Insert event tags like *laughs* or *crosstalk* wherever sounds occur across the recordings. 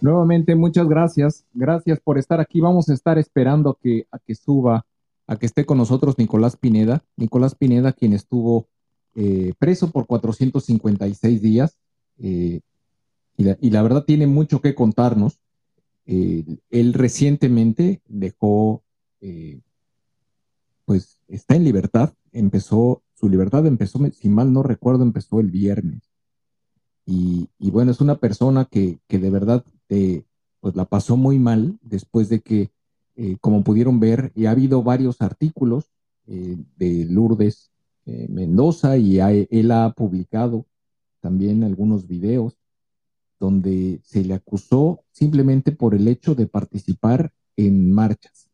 Nuevamente, muchas gracias. Gracias por estar aquí. Vamos a estar esperando a que, a que suba, a que esté con nosotros Nicolás Pineda. Nicolás Pineda, quien estuvo eh, preso por 456 días. Eh, y, la, y, la, verdad tiene mucho que contarnos. Eh, él recientemente dejó, pues está en libertad. Empezó, su libertad empezó, si mal no recuerdo, empezó el viernes. Y, y, bueno, es una persona que, que de verdad eh, pues la pasó muy mal después de que, eh, como pudieron ver, y ha habido varios artículos eh, de Lourdes eh, Mendoza y ha, él ha publicado también algunos videos donde se le acusó simplemente por el hecho de participar en marchas.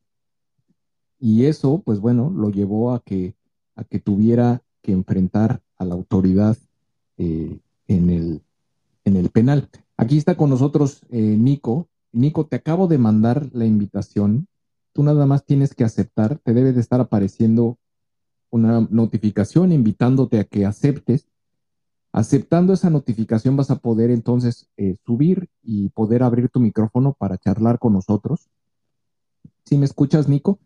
Y eso, pues bueno, lo llevó a que, a que tuviera que enfrentar a la autoridad en, el, en el penal. Aquí está con nosotros eh, Nico. Nico, te acabo de mandar la invitación. Tú nada más tienes que aceptar. Te debe de estar apareciendo una notificación invitándote a que aceptes. Aceptando esa notificación vas a poder entonces eh, subir y poder abrir tu micrófono para charlar con nosotros. Si me escuchas, Nico,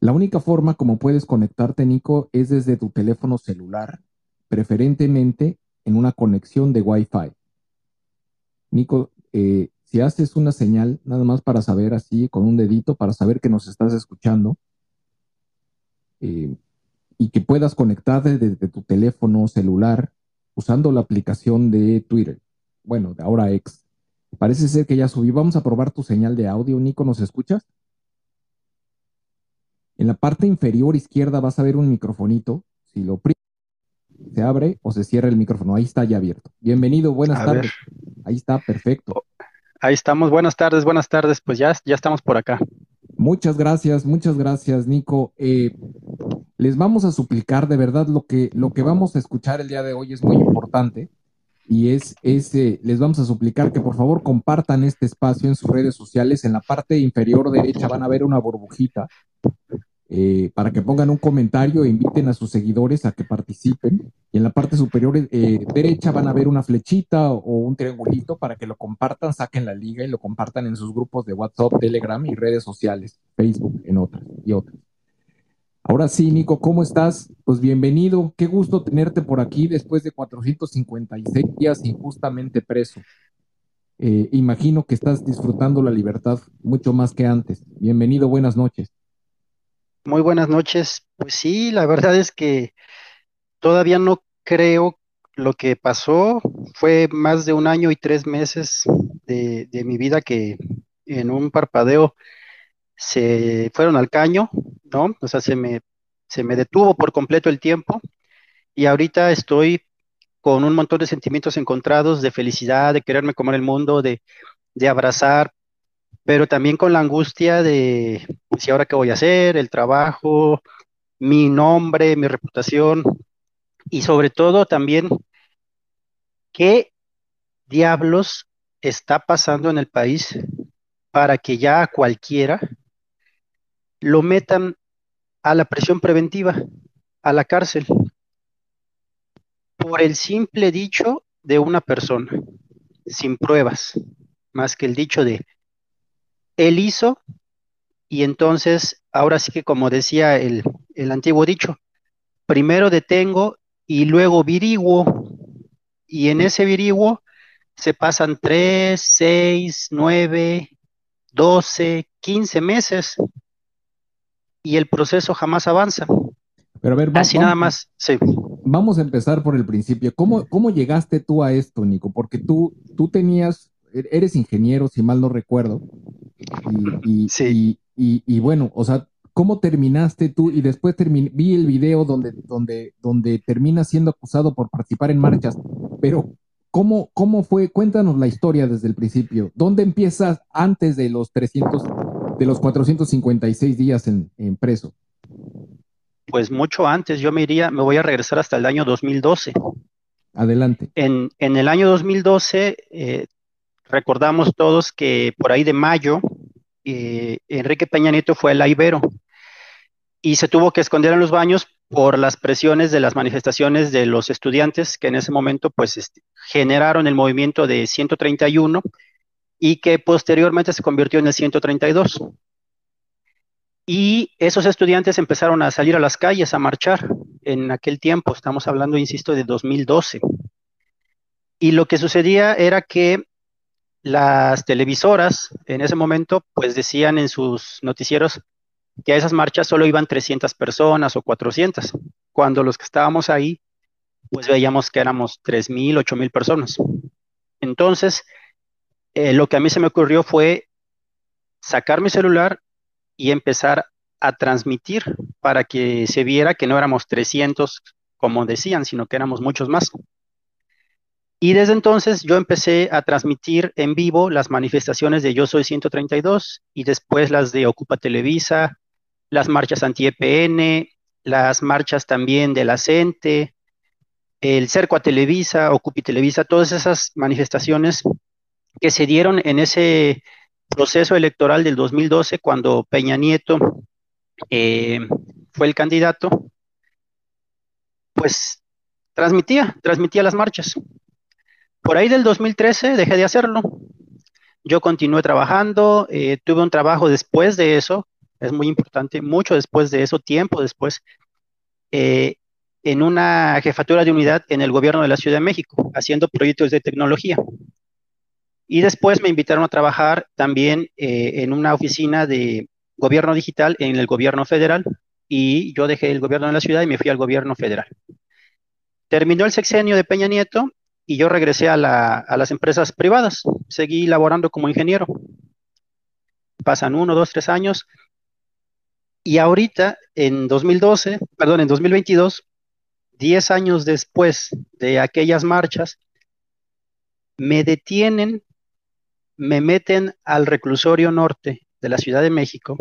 la única forma como puedes conectarte, Nico, es desde tu teléfono celular, preferentemente en una conexión de Wi-Fi. Nico, eh, si haces una señal, nada más para saber así, con un dedito, para saber que nos estás escuchando, eh, y que puedas conectarte desde tu teléfono celular usando la aplicación de Twitter. Bueno, de ahora X. Parece ser que ya subí. Vamos a probar tu señal de audio. Nico, ¿nos escuchas? En la parte inferior izquierda vas a ver un microfonito. Si lo se abre o se cierra el micrófono. Ahí está ya abierto. Bienvenido, buenas tardes. Ahí está, perfecto. Ahí estamos, buenas tardes, buenas tardes. Pues ya, ya estamos por acá. Muchas gracias, muchas gracias, Nico. Eh, les vamos a suplicar, de verdad, lo que, lo que vamos a escuchar el día de hoy es muy importante y es, ese les vamos a suplicar que por favor compartan este espacio en sus redes sociales. En la parte inferior derecha van a ver una burbujita eh, para que pongan un comentario e inviten a sus seguidores a que participen. Y en la parte superior eh, derecha van a ver una flechita o un triangulito para que lo compartan, saquen la liga y lo compartan en sus grupos de WhatsApp, Telegram y redes sociales, Facebook, en otras y otras. Ahora sí, Nico, ¿cómo estás? Pues bienvenido. Qué gusto tenerte por aquí después de 456 días injustamente preso. Eh, imagino que estás disfrutando la libertad mucho más que antes. Bienvenido, buenas noches. Muy buenas noches. Pues sí, la verdad es que todavía no creo lo que pasó. Fue más de un año y tres meses de, mi vida que en un parpadeo se fueron al caño, ¿no? O sea, se me, se me detuvo por completo el tiempo y ahorita estoy con un montón de sentimientos encontrados de felicidad, de quererme comer el mundo, de, de abrazar, pero también con la angustia de, ¿y ahora qué voy a hacer? El trabajo, mi nombre, mi reputación, y sobre todo también, ¿qué diablos está pasando en el país para que ya cualquiera lo metan a la presión preventiva, a la cárcel, por el simple dicho de una persona, sin pruebas, más que el dicho de, él hizo, y entonces, ahora sí que como decía el, antiguo dicho, primero detengo y luego viriguo, y en ese viriguo se pasan tres, seis, nueve, doce, quince meses y el proceso jamás avanza. Pero a ver, Así nada más, sí. Vamos a empezar por el principio. ¿Cómo, ¿Cómo llegaste tú a esto, Nico? Porque tú, tú tenías, eres ingeniero, si mal no recuerdo. Y, sí. y, bueno, o sea, ¿cómo terminaste tú? Y después vi el video donde, donde, donde terminas siendo acusado por participar en marchas. Pero, ¿cómo, ¿cómo fue? Cuéntanos la historia desde el principio. ¿Dónde empiezas antes de los 300 de los 456 días en, preso? Pues mucho antes, yo me iría, me voy a regresar hasta el año 2012. Adelante. En, el año 2012, eh, recordamos todos que por ahí de mayo, eh, Enrique Peña Nieto fue el Ibero y se tuvo que esconder en los baños por las presiones de las manifestaciones de los estudiantes que en ese momento pues este, generaron el movimiento de 131 y que posteriormente se convirtió en el 132. Y esos estudiantes empezaron a salir a las calles a marchar en aquel tiempo, estamos hablando, insisto, de 2012. Y lo que sucedía era que las televisoras en ese momento pues decían en sus noticieros que a esas marchas solo iban 300 personas o 400, cuando los que estábamos ahí pues veíamos que éramos 3.000, 8.000 personas. Entonces, eh, lo que a mí se me ocurrió fue sacar mi celular y empezar a transmitir para que se viera que no éramos 300 como decían, sino que éramos muchos más. Y desde entonces yo empecé a transmitir en vivo las manifestaciones de Yo Soy 132 y después las de Ocupa Televisa, las marchas anti-EPN, las marchas también de la CENTE, el Cerco a Televisa, Ocupi Televisa, todas esas manifestaciones que se dieron en ese proceso electoral del 2012 cuando Peña Nieto eh, fue el candidato, pues transmitía, transmitía las marchas. Por ahí del 2013 dejé de hacerlo. Yo continué trabajando, eh, tuve un trabajo después de eso, es muy importante, mucho después de eso, tiempo después, eh, en una jefatura de unidad en el gobierno de la Ciudad de México, haciendo proyectos de tecnología. Y después me invitaron a trabajar también eh, en una oficina de gobierno digital en el gobierno federal y yo dejé el gobierno de la ciudad y me fui al gobierno federal. Terminó el sexenio de Peña Nieto y yo regresé a, las empresas privadas. Seguí laborando como ingeniero. Pasan uno, dos, tres años Y ahorita, en 2012, perdón, en 2022, 10 años después de aquellas marchas, me detienen, me meten al reclusorio norte de la Ciudad de México,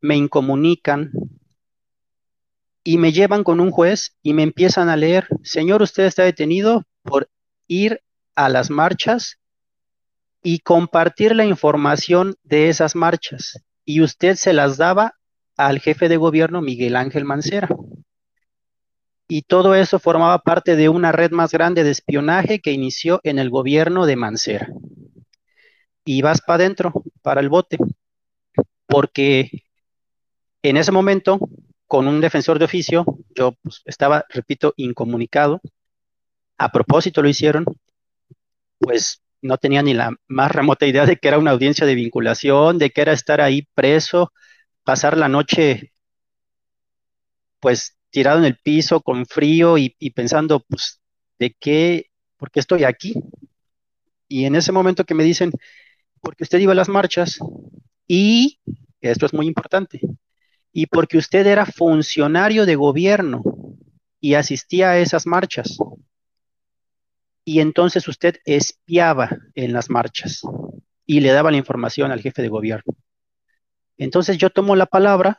me incomunican y me llevan con un juez y me empiezan a leer, señor, usted está detenido por ir a las marchas y compartir la información de esas marchas. Y usted se las daba al jefe de gobierno Miguel Ángel Mancera y todo eso formaba parte de una red más grande de espionaje que inició en el gobierno de Mancera. Y vas para adentro, para el bote, porque en ese momento, con un defensor de oficio, yo pues, estaba, repito, incomunicado. A propósito lo hicieron, pues no tenía ni la más remota idea de que era una audiencia de vinculación, de que era estar ahí preso, pasar la noche, pues tirado en el piso con frío y, pensando, pues, ¿de qué? ¿Por qué estoy aquí? Y en ese momento que me dicen, porque usted iba a las marchas y, esto es muy importante, y porque usted era funcionario de gobierno y asistía a esas marchas. Y entonces usted espiaba en las marchas y le daba la información al jefe de gobierno. Entonces yo tomo la palabra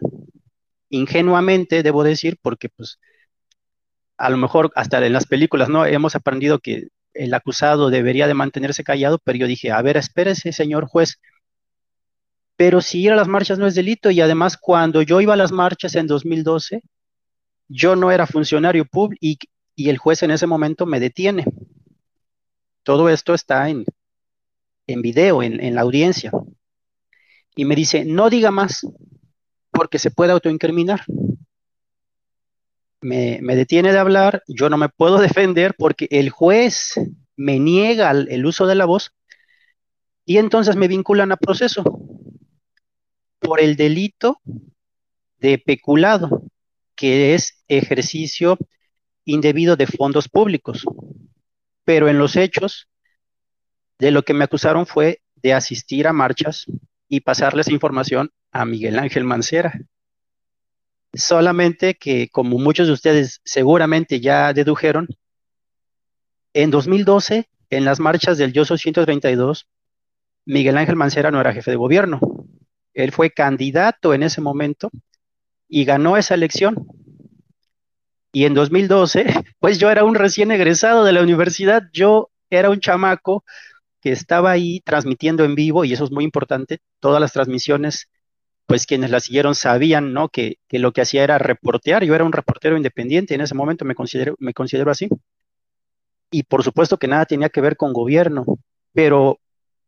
ingenuamente, debo decir, porque pues a lo mejor hasta en las películas, ¿no? Hemos aprendido que el acusado debería de mantenerse callado, pero yo dije, a ver, espérese, señor juez, pero si ir a las marchas no es delito y además cuando yo iba a las marchas en 2012, yo no era funcionario público y, el juez en ese momento me detiene. Todo esto está en, en video, en, en la audiencia. Y me dice, no diga más, porque se puede autoincriminar. Me, detiene de hablar, yo no me puedo *laughs* defender porque el juez me niega el, uso de la voz y entonces me vinculan a proceso por el delito de peculado, que es ejercicio indebido de fondos públicos. Pero en los hechos, de lo que me acusaron fue de asistir a marchas y pasarles información a Miguel Ángel Mancera. Solamente que, como muchos de ustedes seguramente ya dedujeron, en 2012, en las marchas del Yo 132, Miguel Ángel Mancera no era jefe de gobierno. Él fue candidato en ese momento y ganó esa elección. Y en 2012, *laughs* pues yo era un recién egresado de la universidad, yo era un chamaco que estaba ahí transmitiendo en vivo, y eso es muy importante, todas las transmisiones pues quienes la siguieron sabían, ¿no? Que, lo que hacía era reportear, yo era un reportero independiente, en ese momento me considero, me considero así. Y por supuesto que nada tenía que ver con gobierno, pero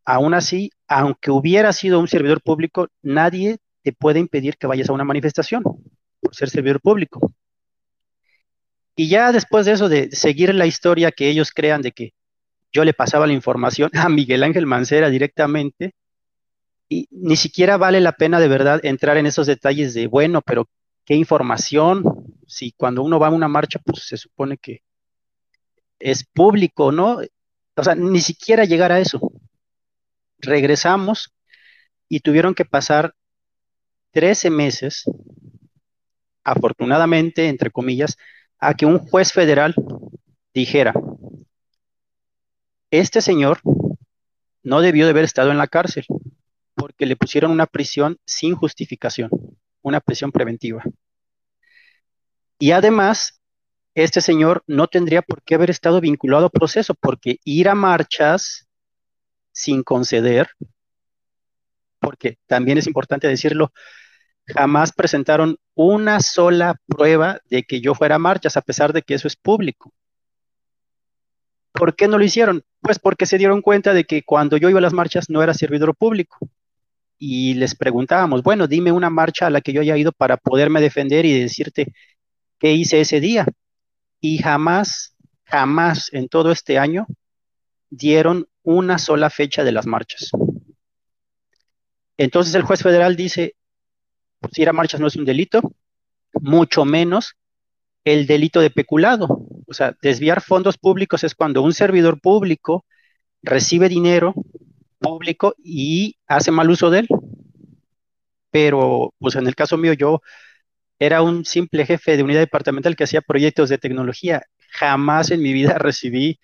aún así, aunque hubiera sido un servidor público, nadie te puede impedir que vayas a una manifestación por ser servidor público. Y ya después de eso, de seguir la historia que ellos crean de que yo le pasaba la información *laughs* a Miguel Ángel Mancera directamente, y ni siquiera vale la pena de verdad entrar en esos detalles de, bueno, pero qué información, si cuando uno va a una marcha, pues se supone que es público, ¿no? O sea, ni siquiera llegar a eso. Regresamos y tuvieron que pasar 13 meses, afortunadamente, entre comillas, a que un juez federal dijera, este señor no debió de haber estado en la cárcel, porque le pusieron una prisión sin justificación, una prisión preventiva. Y además, este señor no tendría por qué haber estado vinculado a proceso, porque ir a marchas sin conceder, porque también es importante decirlo, jamás presentaron una sola prueba de que yo fuera a marchas, a pesar de que eso es público. ¿Por qué no lo hicieron? Pues porque se dieron cuenta de que cuando yo iba a las marchas no era servidor público y les preguntábamos, bueno, dime una marcha a la que yo haya ido para poderme defender y decirte qué hice ese día. Y jamás, jamás en todo este año dieron una sola fecha de las marchas. Entonces el juez federal dice, pues ir a marchas no es un delito, mucho menos el delito de peculado. O sea, desviar fondos públicos es cuando un servidor público recibe dinero público y hace mal uso de él. pero pues en el caso mío yo era un simple jefe de unidad departamental que hacía proyectos de tecnología. Jamás en mi vida *laughs* recibí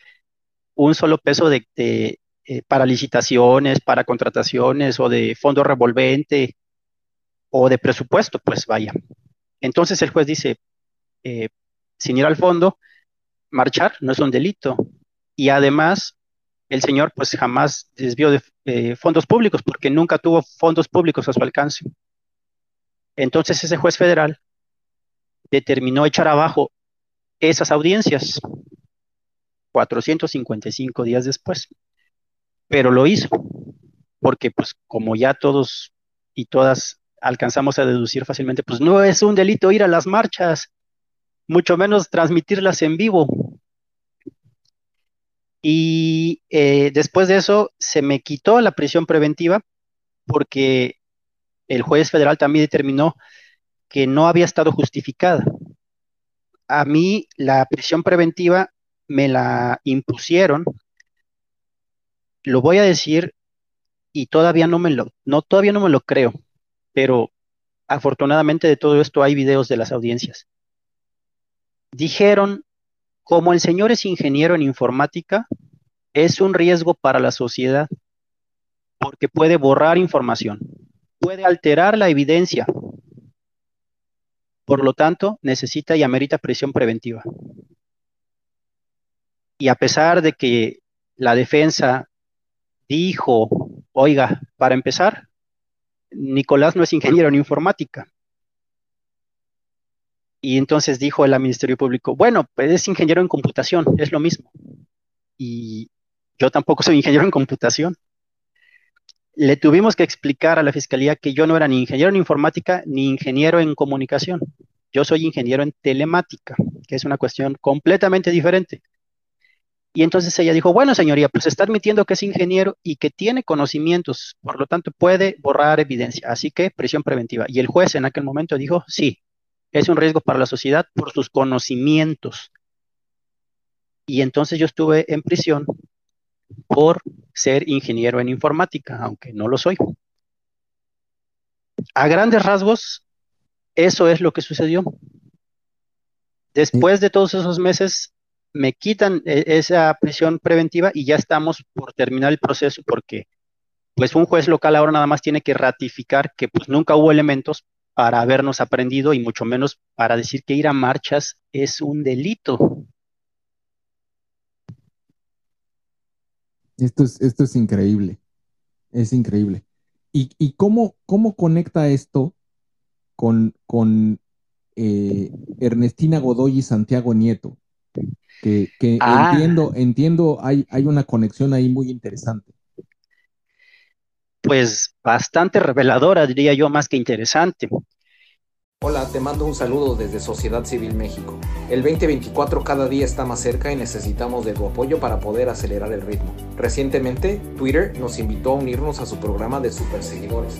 un solo peso de, eh, para licitaciones, para contrataciones o de fondo revolvente o de presupuesto, pues vaya. Entonces el juez dice, eh, sin ir al fondo, marchar no es un delito. Y además, el señor pues jamás desvió de eh, fondos públicos porque nunca tuvo fondos públicos a su alcance. Entonces ese juez federal determinó echar abajo esas audiencias 455 días después. Pero lo hizo porque pues como ya todos y todas alcanzamos a deducir fácilmente, pues no es un delito ir a las marchas, mucho menos transmitirlas en vivo. Y eh, después de eso se me quitó la prisión preventiva porque el juez federal también determinó que no había estado justificada. A mí la prisión preventiva me la impusieron, lo voy a decir y todavía no me lo, no, todavía no me lo creo pero afortunadamente de todo esto hay videos de las audiencias. Dijeron, como el señor es ingeniero en informática, es un riesgo para la sociedad porque puede borrar información, puede alterar la evidencia. Por lo tanto, necesita y amerita prisión preventiva. Y a pesar de que la defensa dijo, oiga, para empezar, Nicolás no es ingeniero en informática. Y entonces dijo el Ministerio Público, bueno, pues es ingeniero en computación, es lo mismo. Y yo tampoco soy ingeniero en computación. Le tuvimos que explicar a la Fiscalía que yo no era ni ingeniero en informática ni ingeniero en comunicación. Yo soy ingeniero en telemática, que es una cuestión completamente diferente. Y entonces ella dijo, bueno, señoría, pues está admitiendo que es ingeniero y que tiene conocimientos, por lo tanto puede borrar evidencia, así que prisión preventiva. Y el juez en aquel momento dijo, sí, es un riesgo para la sociedad por sus conocimientos. Y entonces yo estuve en prisión por ser ingeniero en informática, aunque no lo soy. A grandes rasgos, eso es lo que sucedió. Después de todos esos meses, me quitan e, esa prisión preventiva y ya estamos por terminar el proceso porque pues un juez local ahora nada más tiene que ratificar que pues nunca hubo elementos para habernos aprendido y mucho menos para decir que ir a marchas es un delito. Esto es, esto es increíble, es increíble. ¿Y, cómo, cómo conecta esto con, con eh, Ernestina Godoy y Santiago Nieto? Que, ah. entiendo, entiendo, hay, hay una conexión ahí muy interesante. Pues bastante reveladora, diría yo, más que interesante. Hola, te mando un saludo desde Sociedad Civil México. El 2024 cada día está más cerca y necesitamos de tu apoyo para poder acelerar el ritmo. Recientemente, Twitter nos invitó a unirnos a su programa de superseguidores.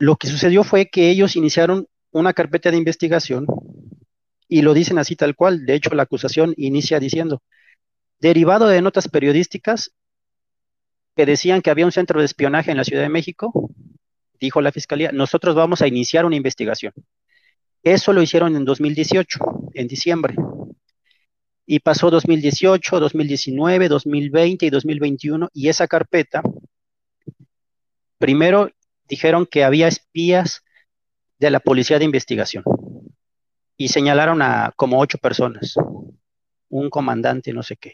Lo que sucedió fue que ellos iniciaron una carpeta de investigación y lo dicen así tal cual. De hecho, la acusación inicia diciendo, derivado de notas periodísticas, que decían que había un centro de espionaje en la Ciudad de México, dijo la fiscalía, nosotros vamos a iniciar una investigación. Eso lo hicieron en 2018, en diciembre. Y pasó 2018, 2019, 2020 y 2021, y esa carpeta, primero dijeron que había espías de la policía de investigación y señalaron a como ocho personas, un comandante, no sé qué.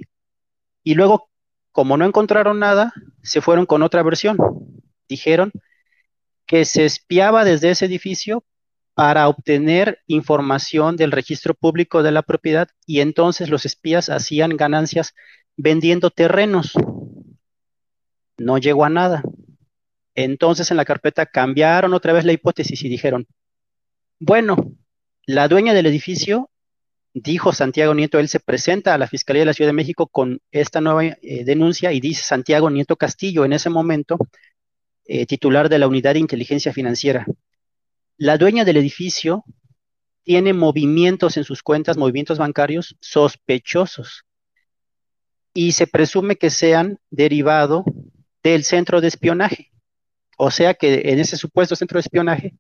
Y luego como no encontraron nada, se fueron con otra versión. Dijeron que se espiaba desde ese edificio para obtener información del registro público de la propiedad y entonces los espías hacían ganancias vendiendo terrenos. No llegó a nada. Entonces en la carpeta cambiaron otra vez la hipótesis y dijeron, Bueno, la dueña del edificio dijo Santiago Nieto, él se presenta a la Fiscalía de la Ciudad de México con esta nueva eh, denuncia y dice Santiago Nieto Castillo, en ese momento eh, titular de la Unidad de Inteligencia Financiera. La dueña del edificio tiene movimientos en sus cuentas, movimientos bancarios sospechosos y se presume que sean derivado del centro de espionaje. O sea que en ese supuesto centro de espionaje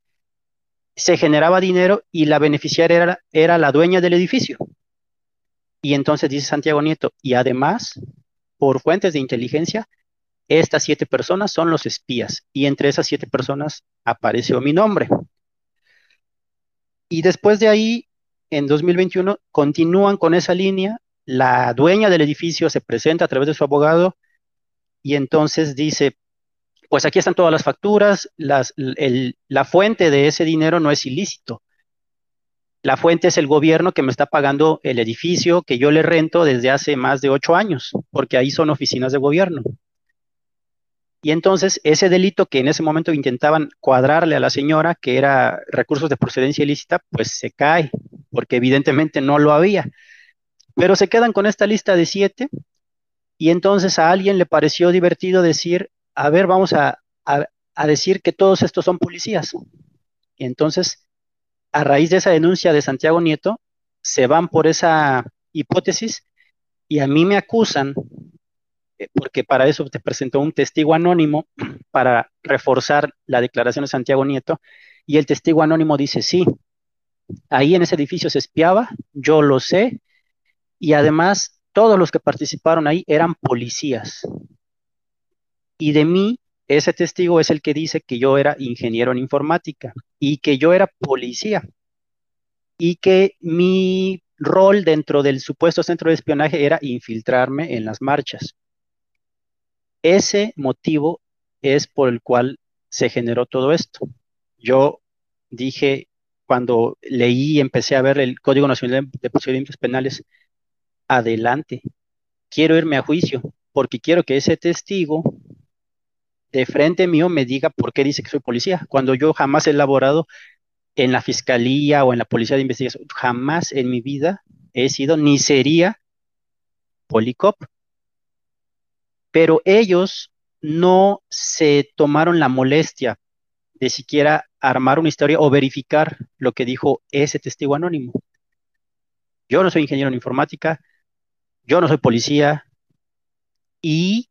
se generaba dinero y la beneficiaria era, la dueña del edificio. Y entonces dice Santiago Nieto, y además, por fuentes de inteligencia, estas siete personas son los espías. Y entre esas siete personas apareció mi nombre. Y después de ahí, en 2021, continúan con esa línea. La dueña del edificio se presenta a través de su abogado y entonces dice, pues aquí están todas las facturas, la fuente de ese dinero no es ilícito. La fuente es el gobierno que me está pagando el edificio que yo le rento desde hace más de ocho años, porque ahí son oficinas de gobierno. Y entonces ese delito que en ese momento intentaban cuadrarle a la señora, que era recursos de procedencia ilícita, pues se cae, porque evidentemente no lo había. Pero se quedan con esta lista de siete y entonces a alguien le pareció divertido decir, a ver, vamos a, decir que todos estos son policías. Y entonces, a raíz de esa denuncia de Santiago Nieto, se van por esa hipótesis y a mí me acusan, eh, porque para eso te presentó un testigo anónimo *clears throat* para reforzar la declaración de Santiago Nieto, y el testigo anónimo dice, sí, ahí en ese edificio se espiaba, yo lo sé, y además todos los que participaron ahí eran policías. Y de mí, ese testigo es el que dice que yo era ingeniero en informática y que yo era policía y que mi rol dentro del supuesto centro de espionaje era infiltrarme en las marchas. Ese motivo es por el cual se generó todo esto. Yo dije, cuando leí y empecé a ver el Código Nacional de Procedimientos Penales, adelante, quiero irme a juicio, porque quiero que ese testigo de frente mío me diga por qué dice que soy policía, cuando yo jamás he elaborado en la fiscalía o en la policía de investigación, jamás en mi vida he sido ni sería policop. Pero ellos no se tomaron la molestia de siquiera armar una historia o verificar lo que dijo ese testigo anónimo. Yo no soy ingeniero en informática, yo no soy policía y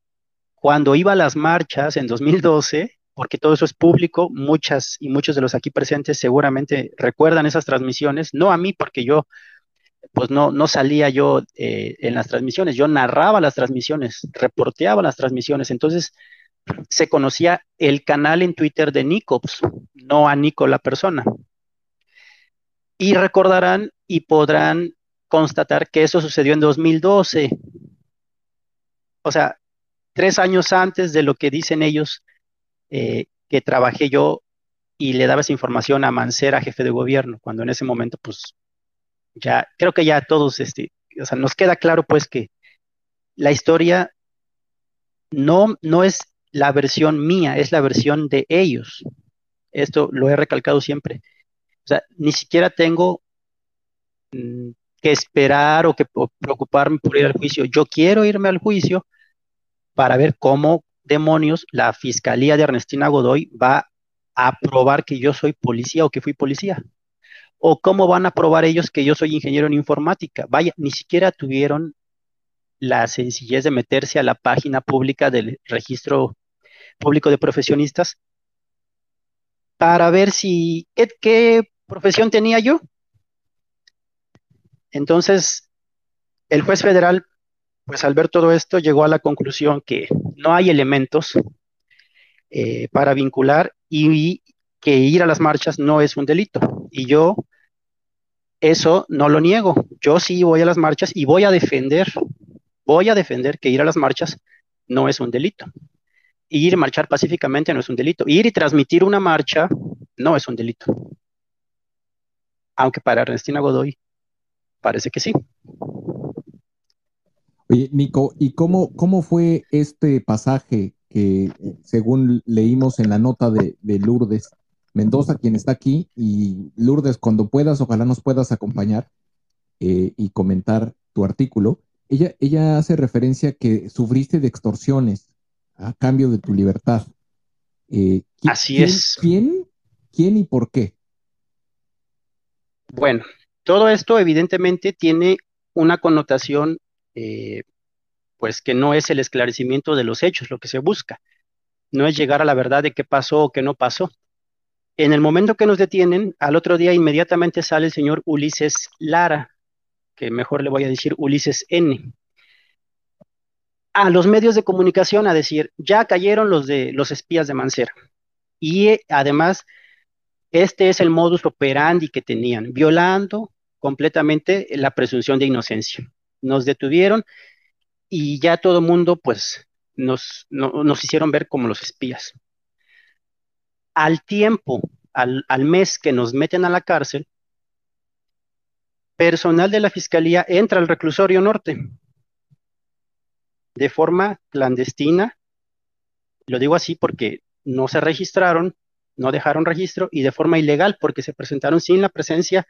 cuando iba a las marchas en 2012, porque todo eso es público, muchas y muchos de los aquí presentes seguramente recuerdan esas transmisiones, no a mí porque yo pues no, no salía yo eh, en las transmisiones, yo narraba las transmisiones, reporteaba las transmisiones, entonces se conocía el canal en Twitter de Nicops, no a Nico la persona. Y recordarán y podrán constatar que eso sucedió en 2012. O sea, tres años antes de lo que dicen ellos eh, que trabajé yo y le daba esa información a Mancera, jefe de gobierno, cuando en ese momento, pues, ya, creo que ya todos, este, o sea, nos queda claro, pues, que la historia no, no es la versión mía, es la versión de ellos. Esto lo he recalcado siempre. O sea, ni siquiera tengo mm, que esperar o que preocuparme por ir al juicio. Yo quiero irme al juicio para ver cómo demonios la fiscalía de Ernestina Godoy va a probar que yo soy policía o que fui policía. O cómo van a probar ellos que yo soy ingeniero en informática. Vaya, ni siquiera tuvieron la sencillez de meterse a la página pública del registro público de profesionistas para ver si qué, qué profesión tenía yo. Entonces, el juez federal pues al ver todo esto llegó a la conclusión que no hay elementos eh, para vincular y, que ir a las marchas no es un delito. Y yo eso no lo niego. Yo sí voy a las marchas y voy a defender, voy a defender que ir a las marchas no es un delito. Ir y marchar pacíficamente no es un delito. Ir y transmitir una marcha no es un delito. Aunque para Ernestina Godoy parece que sí. Oye, Nico, ¿y cómo, cómo fue este pasaje que, según leímos en la nota de, Lourdes, Mendoza, quien está aquí, y Lourdes, cuando puedas, ojalá nos puedas acompañar eh, y comentar tu artículo. Ella, ella hace referencia que sufriste de extorsiones a cambio de tu libertad. Eh, Así es. ¿Quién? ¿Quién y por qué? Bueno, todo esto evidentemente tiene una connotación, eh, pues que no es el esclarecimiento de los hechos lo que se busca, no es llegar a la verdad de qué pasó o qué no pasó. En el momento que nos detienen, al otro día inmediatamente sale el señor Ulises Lara, que mejor le voy a decir Ulises N, a los medios de comunicación a decir, ya cayeron los de los espías de Mancera. Y eh, además, este es el modus operandi que tenían, violando completamente la presunción de inocencia. Nos detuvieron y ya todo mundo, pues, nos, nos hicieron ver como los espías. Al tiempo, al, al mes que nos meten a la cárcel, personal de la Fiscalía entra al reclusorio norte de forma clandestina. Lo digo así porque no se registraron, no dejaron registro y de forma ilegal porque se presentaron sin la presencia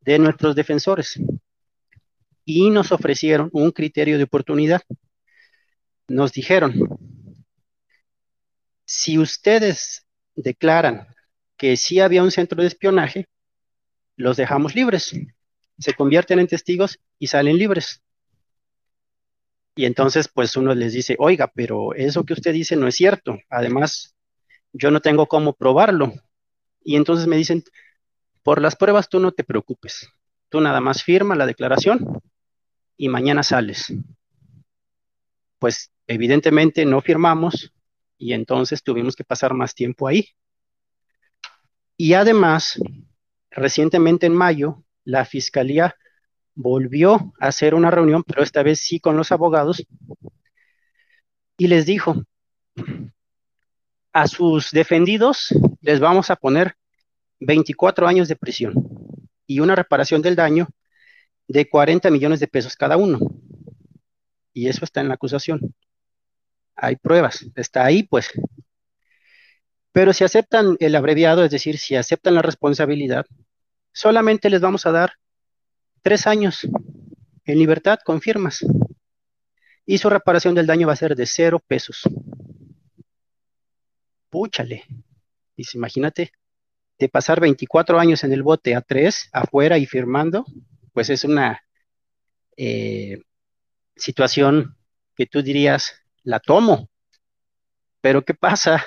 de nuestros defensores. Y nos ofrecieron un criterio de oportunidad. Nos dijeron, si ustedes declaran que sí había un centro de espionaje, los dejamos libres se convierten en testigos y salen libres. Y entonces, pues uno les dice, oiga, pero eso que usted dice no es cierto. Además, yo no tengo cómo probarlo. Y entonces me dicen, por las pruebas tú no te preocupes. Tú nada más firma la declaración y mañana sales. Pues evidentemente no firmamos y entonces tuvimos que pasar más tiempo ahí. Y además, recientemente en mayo, la fiscalía volvió a hacer una reunión, pero esta vez sí con los abogados, y les dijo, a sus defendidos les vamos a poner 24 años de prisión y una reparación del daño de 40 millones de pesos cada uno. Y eso está en la acusación. Hay pruebas, está ahí pues. Pero si aceptan el abreviado, es decir, si aceptan la responsabilidad, solamente les vamos a dar tres años en libertad con firmas. Y su reparación del daño va a ser de cero pesos. Púchale. Dice, imagínate, de pasar 24 años en el bote a tres, afuera y firmando, pues es una eh, situación que tú dirías, la tomo. Pero ¿qué pasa?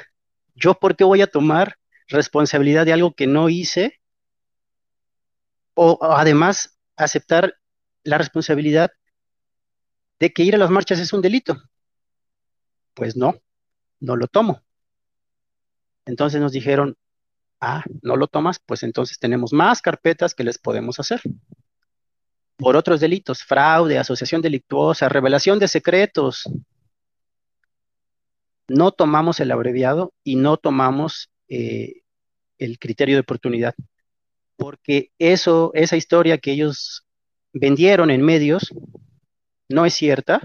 ¿Yo por qué voy a tomar responsabilidad de algo que no hice o, además aceptar la responsabilidad de que ir a las marchas es un delito. Pues no, no lo tomo. Entonces nos dijeron, ah, no lo tomas, pues entonces tenemos más carpetas que les podemos hacer. Por otros delitos, fraude, asociación delictuosa, revelación de secretos. No tomamos el abreviado y no tomamos eh, el criterio de oportunidad porque eso, esa historia que ellos vendieron en medios no es cierta.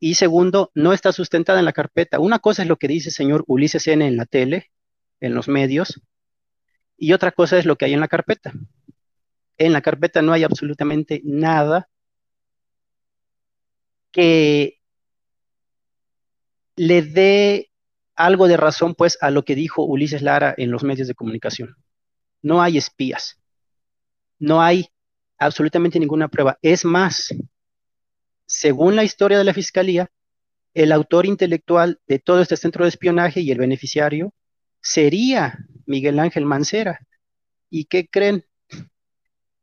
Y segundo, no está sustentada en la carpeta. Una cosa es lo que dice el señor Ulises N en la tele, en los medios, y otra cosa es lo que hay en la carpeta. En la carpeta no hay absolutamente nada que le dé algo de razón pues a lo que dijo Ulises Lara en los medios de comunicación no hay espías, no hay absolutamente ninguna prueba. Es más, según la historia de la Fiscalía, el autor intelectual de todo este centro de espionaje y el beneficiario sería Miguel Ángel Mancera. ¿Y qué creen?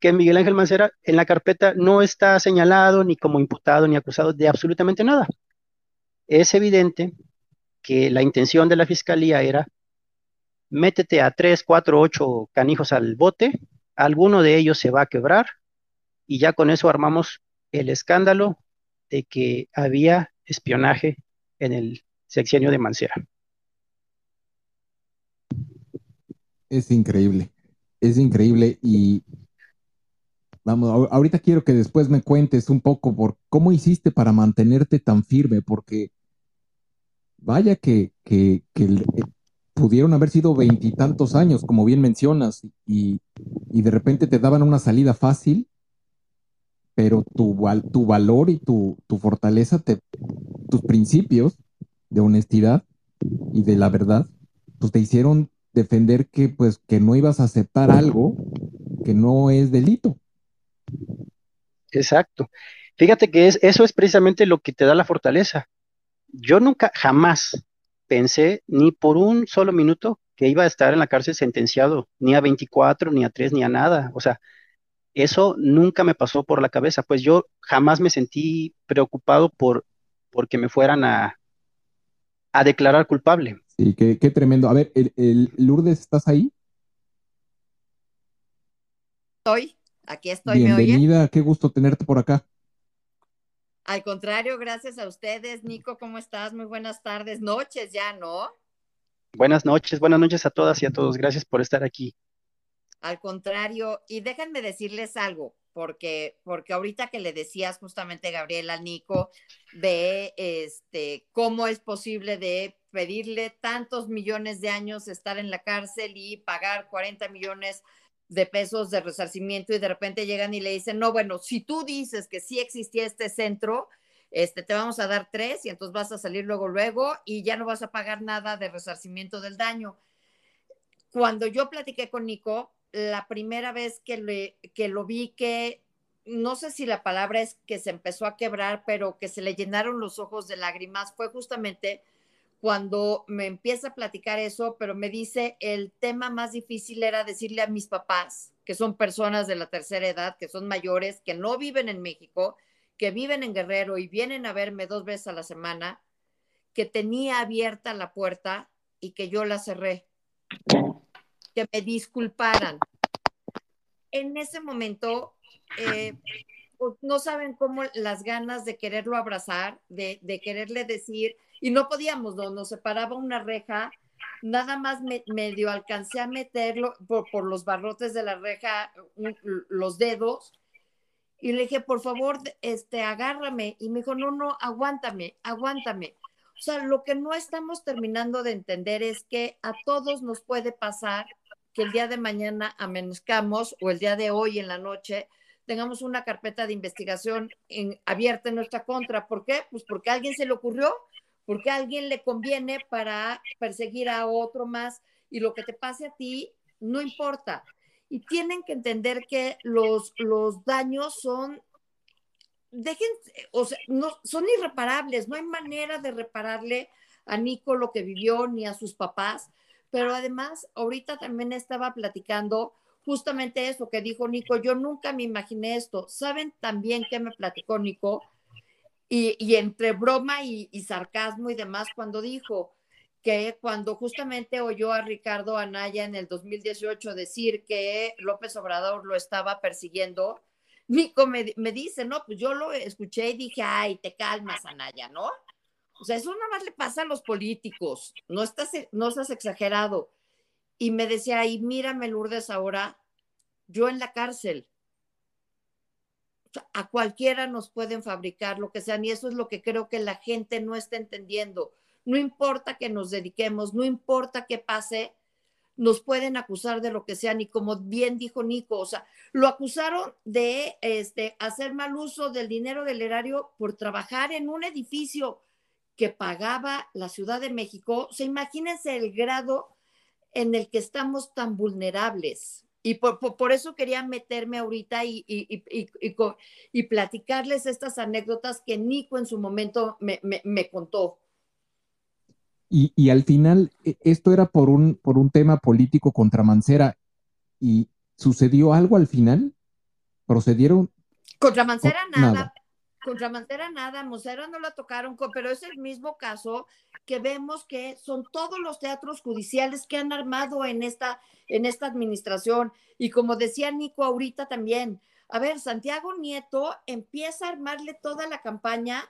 Que Miguel Ángel Mancera en la carpeta no está señalado ni como imputado ni acusado de absolutamente nada. Es evidente que la intención de la Fiscalía era métete a tres, cuatro, ocho canijos al bote, alguno de ellos se va a quebrar y ya con eso armamos el escándalo de que había espionaje en el sexenio de Mancera. Es increíble, es increíble y vamos, ahorita quiero que después me cuentes un poco por cómo hiciste para mantenerte tan firme, porque vaya que, que, que pudieron haber sido veintitantos años, como bien mencionas, y, y, de repente te daban una salida fácil, pero tu, tu valor y tu, tu fortaleza, te, tus principios de honestidad y de la verdad, pues te hicieron defender que, pues, que no ibas a aceptar algo que no es delito. Exacto. Fíjate que es, eso es precisamente lo que te da la fortaleza. Yo nunca, jamás pensé ni por un solo minuto que iba a estar en la cárcel sentenciado, ni a 24, ni a 3, ni a nada. O sea, eso nunca me pasó por la cabeza, pues yo jamás me sentí preocupado por porque me fueran a, a declarar culpable. Sí, qué, qué tremendo. A ver, el, Lourdes, ¿estás ahí? Estoy, aquí estoy. Bienvenida, qué gusto tenerte por acá. Al contrario, gracias a ustedes. Nico, ¿cómo estás? Muy buenas tardes, noches ya, ¿no? Buenas noches, buenas noches a todas y a todos. Gracias por estar aquí. Al contrario, y déjenme decirles algo, porque, porque ahorita que le decías justamente, Gabriel, al Nico, de este, cómo es posible de pedirle tantos millones de años estar en la cárcel y pagar 40 millones de pesos de resarcimiento y de repente llegan y le dicen, no, bueno, si tú dices que sí existía este centro, este, te vamos a dar tres y entonces vas a salir luego, luego y ya no vas a pagar nada de resarcimiento del daño. Cuando yo platiqué con Nico, la primera vez que, le, que lo vi que, no sé si la palabra es que se empezó a quebrar, pero que se le llenaron los ojos de lágrimas, fue justamente cuando me empieza a platicar eso, pero me dice el tema más difícil era decirle a mis papás, que son personas de la tercera edad, que son mayores, que no viven en México, que viven en Guerrero y vienen a verme dos veces a la semana, que tenía abierta la puerta y que yo la cerré. Que me disculparan. En ese momento, eh, pues, no saben cómo las ganas de quererlo abrazar, de, de quererle decir, y no podíamos, no, nos separaba una reja, nada más me, medio alcancé a meterlo por, los barrotes de la reja, los dedos, y le dije, por favor, este, agárrame, y me dijo, no, no, aguántame, aguántame. O sea, lo que no estamos terminando de entender es que a todos nos puede pasar que el día de mañana amanezcamos o el día de hoy en la noche tengamos una carpeta de investigación abierta en nuestra contra. ¿Por qué? Pues porque a alguien se le ocurrió porque a alguien le conviene para perseguir a otro más y lo que te pase a ti no importa. Y tienen que entender que los, los daños son, dejen, o sea, no, son irreparables, no hay manera de repararle a Nico lo que vivió ni a sus papás, pero además ahorita también estaba platicando justamente eso que dijo Nico, yo nunca me imaginé esto. ¿Saben también qué me platicó Nico? Y, entre broma y, sarcasmo y demás, cuando dijo que cuando justamente oyó a Ricardo Anaya en el 2018 decir que López Obrador lo estaba persiguiendo, Nico me, me, dice, no, pues yo lo escuché y dije, ay, te calmas, Anaya, ¿no? O sea, eso nada más le pasa a los políticos, no estás, no estás exagerado. Y me decía, ay, mírame, Lourdes, ahora, yo en la cárcel, a cualquiera nos pueden fabricar lo que sean y eso es lo que creo que la gente no está entendiendo. No importa que nos dediquemos, no importa qué pase, nos pueden acusar de lo que sean y como bien dijo Nico, o sea, lo acusaron de este, hacer mal uso del dinero del erario por trabajar en un edificio que pagaba la Ciudad de México. O sea, imagínense el grado en el que estamos tan vulnerables. Y por, eso quería meterme ahorita y, y, platicarles estas anécdotas que Nico en su momento me, contó. Y, al final, e, esto era por un, por un tema político contra Mancera. ¿Y sucedió algo al final? ¿Procedieron? Contra Mancera nada, contra Mancera nada, Mancera no la tocaron, pero es el mismo caso que vemos que son todos los teatros judiciales que han armado en esta, en esta administración. Y como decía Nico ahorita también, a ver, Santiago Nieto empieza a armarle toda la campaña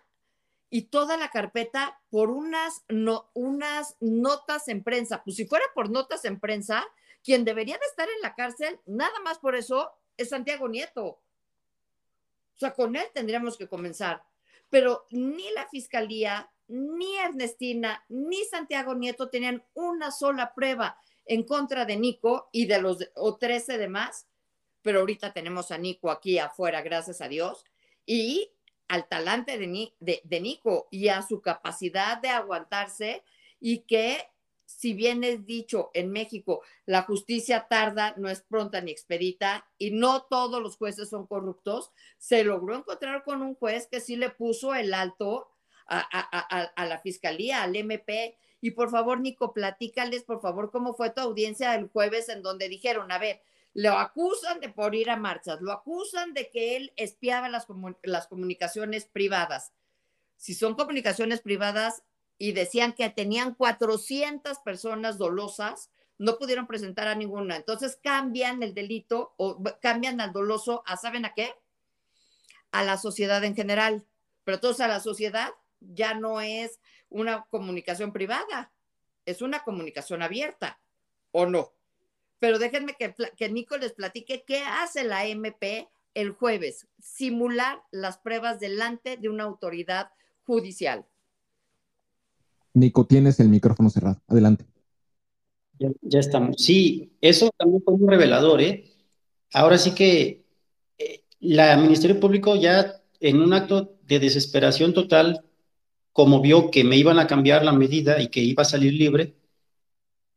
y toda la carpeta por unas, no, unas notas en prensa. Pues si fuera por notas en prensa, quien debería de estar en la cárcel, nada más por eso, es Santiago Nieto. Sea, con él tendríamos que comenzar. Pero ni la fiscalía, ni Ernestina ni Santiago Nieto tenían una sola prueba en contra de Nico y de los o 13 demás, pero ahorita tenemos a Nico aquí afuera, gracias a Dios, y al talante de Nico y a su capacidad de aguantarse y que si bien es dicho en México, la justicia tarda, no es pronta ni expedita y no todos los jueces son corruptos, se logró encontrar con un juez que sí le puso el alto a, la fiscalía, al MP. Y por favor, Nico, platícales, por favor, cómo fue tu audiencia el jueves en donde dijeron, a ver, lo acusan de por ir a marchas, lo acusan de que él espiaba las, las comunicaciones privadas. Si son comunicaciones privadas, y decían que tenían 400 personas dolosas, no pudieron presentar a ninguna. Entonces cambian el delito o cambian al doloso a, ¿saben a qué? A la sociedad en general. Pero entonces a la sociedad ya no es una comunicación privada, es una comunicación abierta, ¿o no? Pero déjenme que, que Nico les platique qué hace la MP el jueves, simular las pruebas delante de una autoridad judicial. Nico, tienes el micrófono cerrado. Adelante. Ya, estamos. Sí, eso también fue muy revelador, ¿eh? Ahora sí que eh, la Ministerio Público ya en un acto de desesperación total, como vio que me iban a cambiar la medida y que iba a salir libre,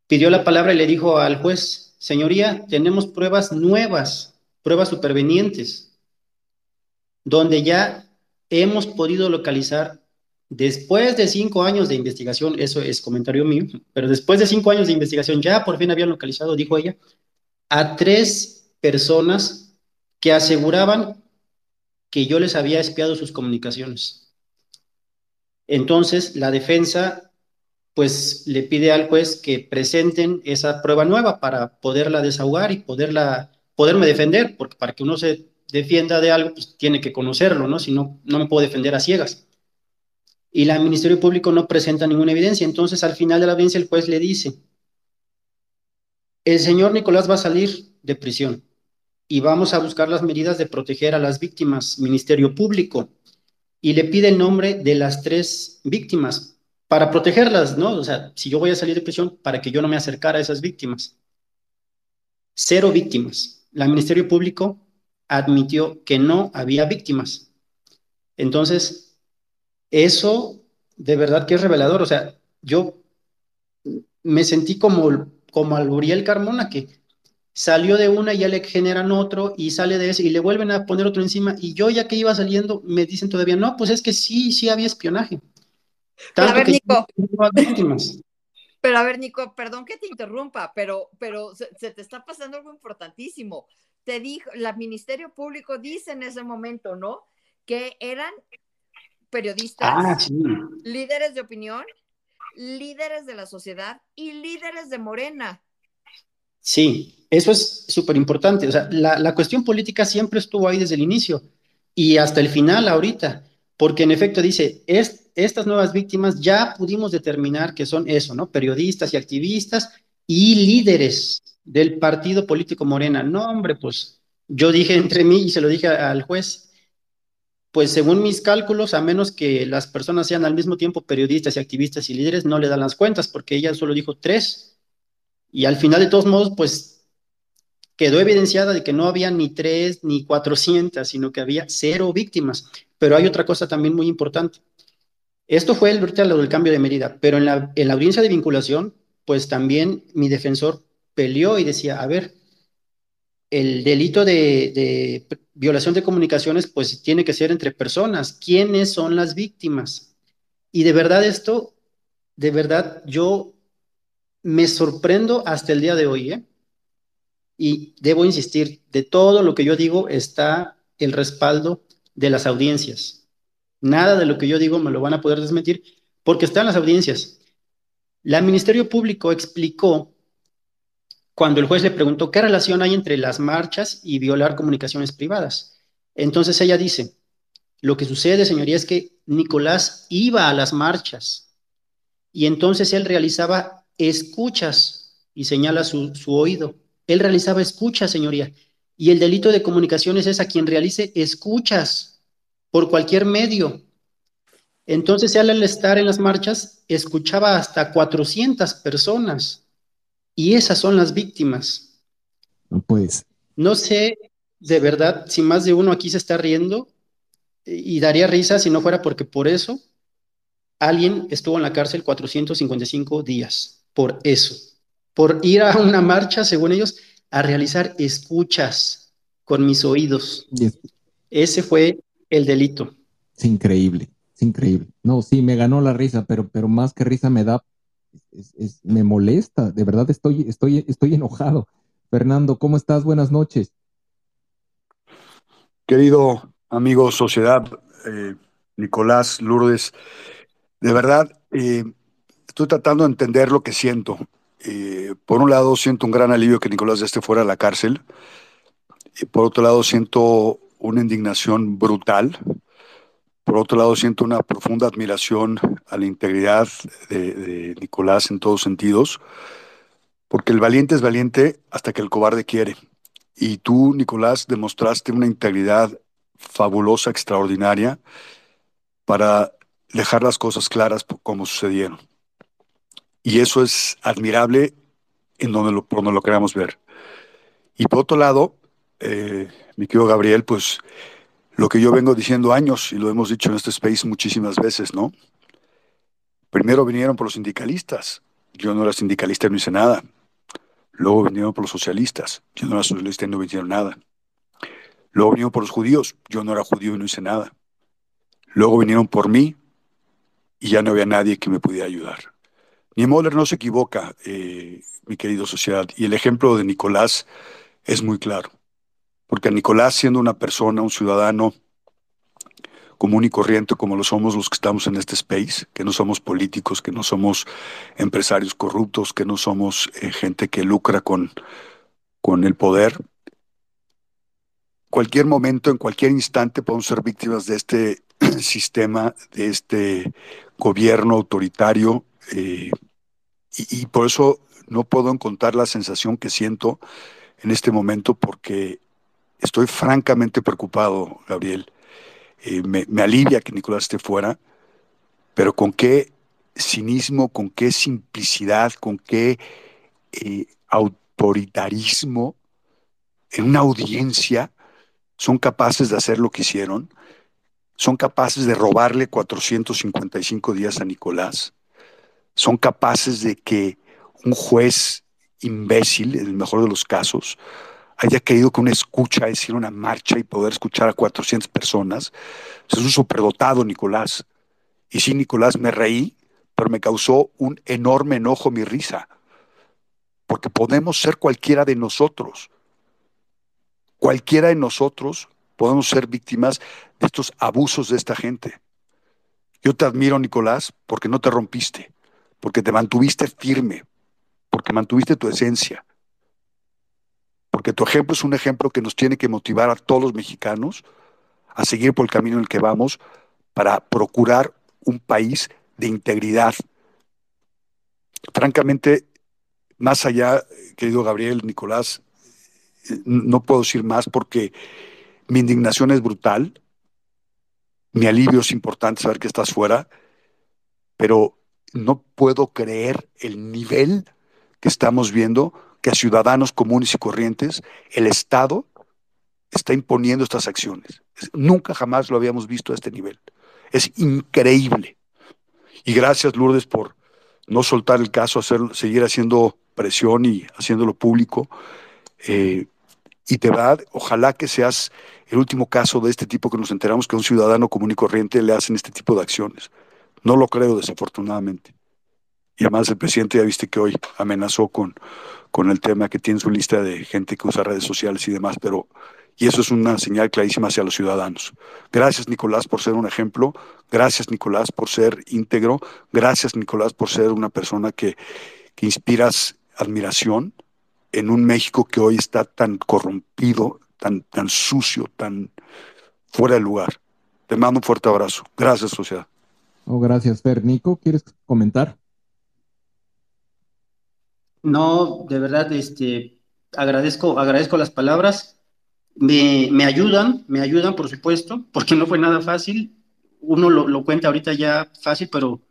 pidió la palabra y le dijo al juez, señoría, tenemos pruebas nuevas, pruebas supervenientes, donde ya hemos podido localizar Después de cinco años de investigación, eso es comentario mío, pero después de cinco años de investigación ya por fin habían localizado, dijo ella, a tres personas que aseguraban que yo les había espiado sus comunicaciones. Entonces, la defensa pues le pide al juez que presenten esa prueba nueva para poderla desahogar y poderla, poderme defender, porque para que uno se defienda de algo, pues tiene que conocerlo, ¿no? Si no, no me puedo defender a ciegas y el Ministerio Público no presenta ninguna evidencia. Entonces, al final de la audiencia, el juez le dice, el señor Nicolás va a salir de prisión y vamos a buscar las medidas de proteger a las víctimas, Ministerio Público, y le pide el nombre de las tres víctimas para protegerlas, ¿no? O sea, si yo voy a salir de prisión, para que yo no me acercara a esas víctimas. Cero víctimas. La Ministerio Público admitió que no había víctimas. Entonces, eso de verdad que es revelador. O sea, yo me sentí como, como al Uriel Carmona, que salió de una y ya le generan otro y sale de ese y le vuelven a poner otro encima. Y yo ya que iba saliendo, me dicen todavía, no, pues es que sí, sí había espionaje. Tanto a ver, Nico. Pero a ver, Nico, perdón que te interrumpa, pero, pero se, se, te está pasando algo importantísimo. Te dijo, la Ministerio Público dice en ese momento, ¿no? Que eran periodistas, ah, líderes de opinión, líderes de la sociedad y líderes de Morena. Sí, eso es súper importante. O sea, la, cuestión política siempre estuvo ahí desde el inicio y hasta el final ahorita, porque en efecto dice, es, estas nuevas víctimas ya pudimos determinar que son eso, ¿no? Periodistas y activistas y líderes del partido político Morena. No, hombre, pues yo dije entre mí y se lo dije al juez, pues según mis cálculos, a menos que las personas sean al mismo tiempo periodistas y activistas y líderes, no le dan las cuentas, porque ella solo dijo tres. Y al final, de todos modos, pues quedó evidenciada de que no había ni tres ni cuatrocientas, sino que había cero víctimas. Pero hay otra cosa también muy importante. Esto fue el, ahorita lo del cambio de medida, pero en la, en la audiencia de vinculación, pues también mi defensor peleó y decía, a ver, el delito de, violación de comunicaciones, pues tiene que ser entre personas. ¿Quiénes son las víctimas? Y de verdad esto, de verdad yo me sorprendo hasta el día de hoy, ¿eh? Y debo insistir, de todo lo que yo digo está el respaldo de las audiencias. Nada de lo que yo digo me lo van a poder desmentir porque están las audiencias. La Ministerio Público explicó cuando el juez le preguntó qué relación hay entre las marchas y violar comunicaciones privadas. Entonces ella dice, lo que sucede, señoría, es que Nicolás iba a las marchas y entonces él realizaba escuchas y señala su, oído. Él realizaba escuchas, señoría. Y el delito de comunicaciones es a quien realice escuchas por cualquier medio. Entonces él al estar en las marchas escuchaba hasta 400 personas y esas son las víctimas. Pues. No sé de verdad si más de uno aquí se está riendo y daría risa si no fuera porque por eso alguien estuvo en la cárcel 455 días, por eso, por ir a una marcha, según ellos, a realizar escuchas con mis oídos. Ese fue el delito. Es increíble, es increíble. No, sí, me ganó la risa, pero, pero más que risa me da, me molesta, de verdad estoy, estoy, estoy enojado. Fernando, ¿cómo estás? Buenas noches. Querido amigo Sociedad, eh, Nicolás Lourdes, de verdad eh, estoy tratando de entender lo que siento. Eh, por un lado, siento un gran alivio que Nicolás ya esté fuera de la cárcel. Y por otro lado, siento una indignación brutal. Por otro lado, siento una profunda admiración a la integridad de, Nicolás en todos sentidos. Porque el valiente es valiente hasta que el cobarde quiere. Y tú, Nicolás, demostraste una integridad fabulosa, extraordinaria, para dejar las cosas claras como sucedieron. Y eso es admirable en donde lo, por donde lo queramos ver. Y por otro lado, eh, mi querido Gabriel, pues lo que yo vengo diciendo años, y lo hemos dicho en este space muchísimas veces, ¿no? Primero vinieron por los sindicalistas. Yo no era sindicalista y no hice nada. Luego vinieron por los socialistas. Yo no era socialista y no hicieron nada. Luego vinieron por los judíos. Yo no era judío y no hice nada. Luego vinieron por mí y ya no había nadie que me pudiera ayudar. Niemöller no se equivoca, eh, mi querido sociedad, y el ejemplo de Nicolás es muy claro. Porque Nicolás, siendo una persona, un ciudadano común y corriente, como lo somos los que estamos en este space, que no somos políticos, que no somos empresarios corruptos, que no somos eh, gente que lucra con, con el poder, cualquier momento, en cualquier instante podemos ser víctimas de este *clears throat* sistema, de este gobierno autoritario, eh, y, por eso no puedo encontrar la sensación que siento en este momento porque estoy francamente preocupado, Gabriel. Eh, me, alivia que Nicolás esté fuera, pero con qué cinismo, con qué simplicidad, con qué eh, autoritarismo en una audiencia son capaces de hacer lo que hicieron, son capaces de robarle 455 días a Nicolás, son capaces de que un juez imbécil, en el mejor de los casos, haya querido con una escucha decir una marcha y poder escuchar a 400 personas. Es un superdotado, Nicolás. Y sí, Nicolás, me reí, pero me causó un enorme enojo mi risa. Porque podemos ser cualquiera de nosotros. Cualquiera de nosotros podemos ser víctimas de estos abusos de esta gente. Yo te admiro, Nicolás, porque no te rompiste, porque te mantuviste firme, porque mantuviste tu esencia porque tu ejemplo es un ejemplo que nos tiene que motivar a todos los mexicanos a seguir por el camino en el que vamos para procurar un país de integridad. Francamente, más allá, querido Gabriel, Nicolás, no puedo decir más porque mi indignación es brutal, mi alivio es importante saber que estás fuera, pero no puedo creer el nivel que estamos viendo que a ciudadanos comunes y corrientes el Estado está imponiendo estas acciones. Nunca jamás lo habíamos visto a este nivel. Es increíble. Y gracias, Lourdes, por no soltar el caso, hacer, seguir haciendo presión y haciéndolo público. Eh, y de verdad, ojalá que seas el último caso de este tipo que nos enteramos que a un ciudadano común y corriente le hacen este tipo de acciones. No lo creo, desafortunadamente. Y además el presidente ya viste que hoy amenazó con, con el tema que tiene su lista de gente que usa redes sociales y demás, pero y eso es una señal clarísima hacia los ciudadanos. Gracias Nicolás por ser un ejemplo, gracias Nicolás por ser íntegro, gracias Nicolás por ser una persona que, que inspiras admiración en un México que hoy está tan corrompido, tan, tan sucio, tan fuera de lugar. Te mando un fuerte abrazo. Gracias, sociedad. Oh, gracias, Fer. Nico, ¿quieres comentar? No, de verdad, este, agradezco, agradezco las palabras. Me, me ayudan, me ayudan, por supuesto, porque no fue nada fácil. uno lo, cuenta ahorita ya fácil, pero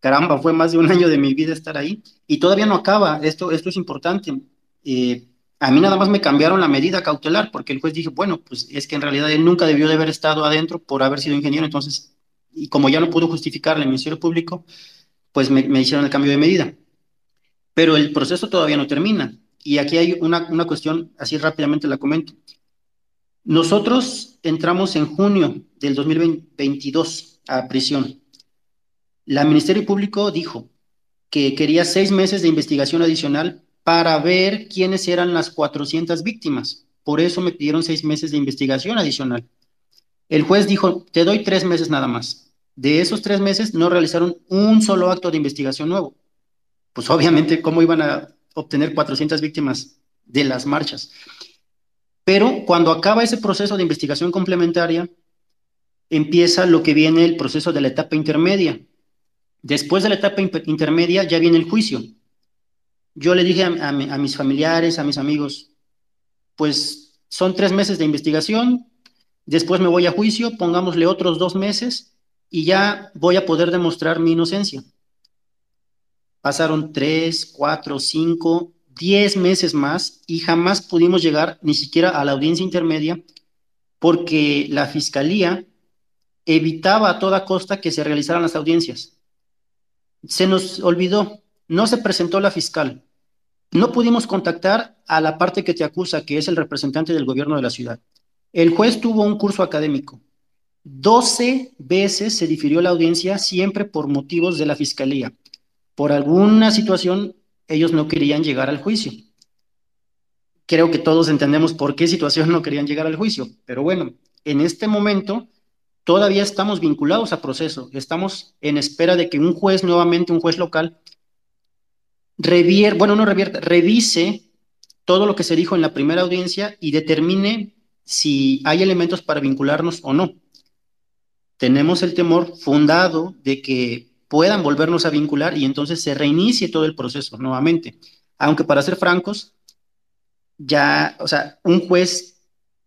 caramba, fue más de un año de mi vida estar ahí y todavía no acaba, esto, esto es importante. Eh, a mí nada más me cambiaron la medida cautelar porque el juez dijo, bueno, pues es que en realidad él nunca debió de haber estado adentro por haber sido ingeniero, entonces, y como ya no pudo justificarle el Ministerio Público, pues me hicieron el cambio de medida. Pero el proceso todavía no termina. Y aquí hay una, una cuestión, así rápidamente la comento. Nosotros entramos en junio del 2022 a prisión. La Ministerio Público dijo que quería seis meses de investigación adicional para ver quiénes eran las 400 víctimas. Por eso me pidieron seis meses de investigación adicional. El juez dijo, te doy tres meses nada más. De esos tres meses no realizaron un solo acto de investigación nuevo. Pues obviamente, ¿cómo iban a obtener 400 víctimas de las marchas? Pero cuando acaba ese proceso de investigación complementaria, empieza lo que viene el proceso de la etapa intermedia. Después de la etapa intermedia ya viene el juicio. Yo le dije a, mis familiares, a mis amigos, pues son tres meses de investigación, después me voy a juicio, pongámosle otros dos meses y ya voy a poder demostrar mi inocencia. Pasaron tres, cuatro, cinco, diez meses más y jamás pudimos llegar ni siquiera a la audiencia intermedia porque la fiscalía evitaba a toda costa que se realizaran las audiencias. Se nos olvidó, no se presentó la fiscal. No pudimos contactar a la parte que te acusa, que es el representante del gobierno de la ciudad. El juez tuvo un curso académico. Doce veces se difirió la audiencia, siempre por motivos de la fiscalía. Por alguna situación, ellos no querían llegar al juicio. Creo que todos entendemos por qué situación no querían llegar al juicio, pero bueno, en este momento todavía estamos vinculados a proceso, estamos en espera de que un juez, nuevamente un juez local, revier, bueno, no revierta, revise todo lo que se dijo en la primera audiencia y determine si hay elementos para vincularnos o no. Tenemos el temor fundado de que puedan volvernos a vincular y entonces se reinicie todo el proceso nuevamente. Aunque para ser francos, ya, o sea, un juez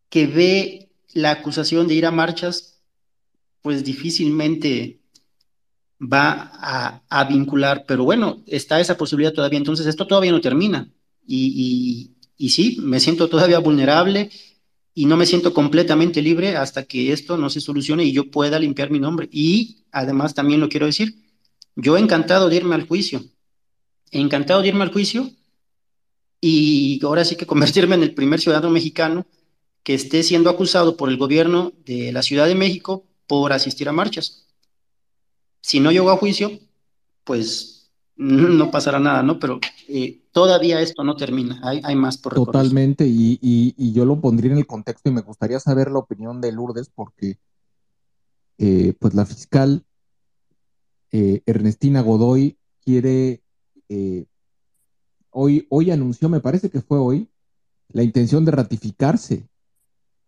que ve la acusación de ir a marchas, pues difícilmente va a, vincular, pero bueno, está esa posibilidad todavía, entonces esto todavía no termina. Y, y, sí, me siento todavía vulnerable y no me siento completamente libre hasta que esto no se solucione y yo pueda limpiar mi nombre. Y además también lo quiero decir, yo encantado de irme al juicio, encantado de irme al juicio y ahora sí que convertirme en el primer ciudadano mexicano que esté siendo acusado por el gobierno de la Ciudad de México por asistir a marchas. Si no llego a juicio, pues *laughs* no pasará nada, ¿no? Pero eh, todavía esto no termina, hay, más por recorrer. Totalmente, y, yo lo pondría en el contexto y me gustaría saber la opinión de Lourdes porque, eh, pues la fiscal eh, Ernestina Godoy quiere, eh, hoy, hoy anunció, me parece que fue hoy, la intención de ratificarse.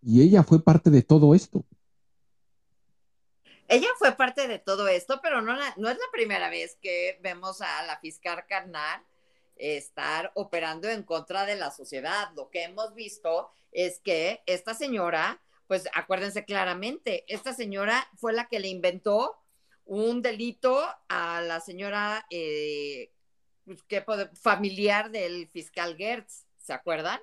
Y ella fue parte de todo esto. Ella fue parte de todo esto, pero no, no es la primera vez que vemos a la fiscal carnal estar operando en contra de la sociedad. Lo que hemos visto es que esta señora, pues acuérdense claramente, esta señora fue la que le inventó un delito a la señora eh, pues, familiar del fiscal Gertz, ¿se acuerdan?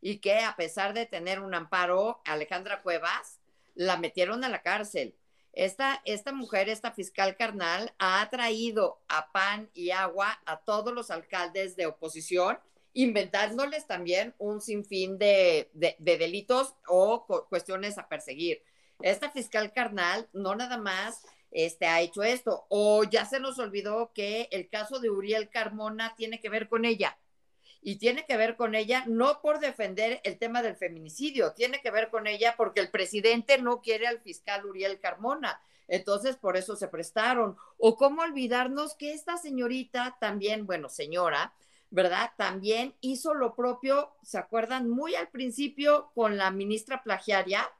Y que a pesar de tener un amparo, Alejandra Cuevas, la metieron a la cárcel. Esta, esta mujer, esta fiscal carnal, ha traído a pan y agua a todos los alcaldes de oposición, inventándoles también un sinfín de, de, de delitos o cuestiones a perseguir. Esta fiscal carnal no nada más este, ha hecho esto. O ya se nos olvidó que el caso de Uriel Carmona tiene que ver con ella. Y tiene que ver con ella no por defender el tema del feminicidio, tiene que ver con ella porque el presidente no quiere al fiscal Uriel Carmona. Entonces, por eso se prestaron. O cómo olvidarnos que esta señorita también, bueno, señora, ¿verdad? También hizo lo propio, ¿se acuerdan? Muy al principio con la ministra plagiaria,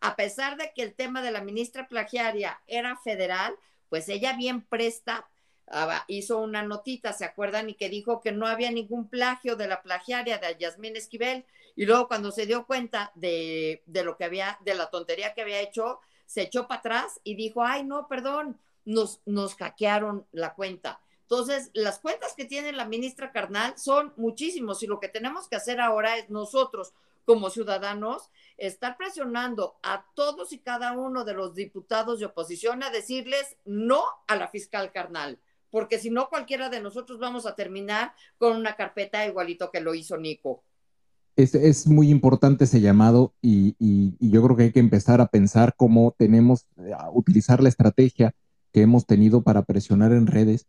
a pesar de que el tema de la ministra plagiaria era federal, pues ella bien presta ah, hizo una notita, ¿se acuerdan? Y que dijo que no había ningún plagio de la plagiaria de Yasmín Esquivel. Y luego cuando se dio cuenta de, de lo que había, de la tontería que había hecho, se echó para atrás y dijo, ay, no, perdón, nos, nos hackearon la cuenta. Entonces, las cuentas que tiene la ministra Carnal son muchísimos y lo que tenemos que hacer ahora es nosotros, como ciudadanos, estar presionando a todos y cada uno de los diputados de oposición a decirles no a la fiscal Carnal, porque si no, cualquiera de nosotros vamos a terminar con una carpeta igualito que lo hizo Nico. Es, muy importante ese llamado y, y, yo creo que hay que empezar a pensar cómo tenemos, a utilizar la estrategia que hemos tenido para presionar en redes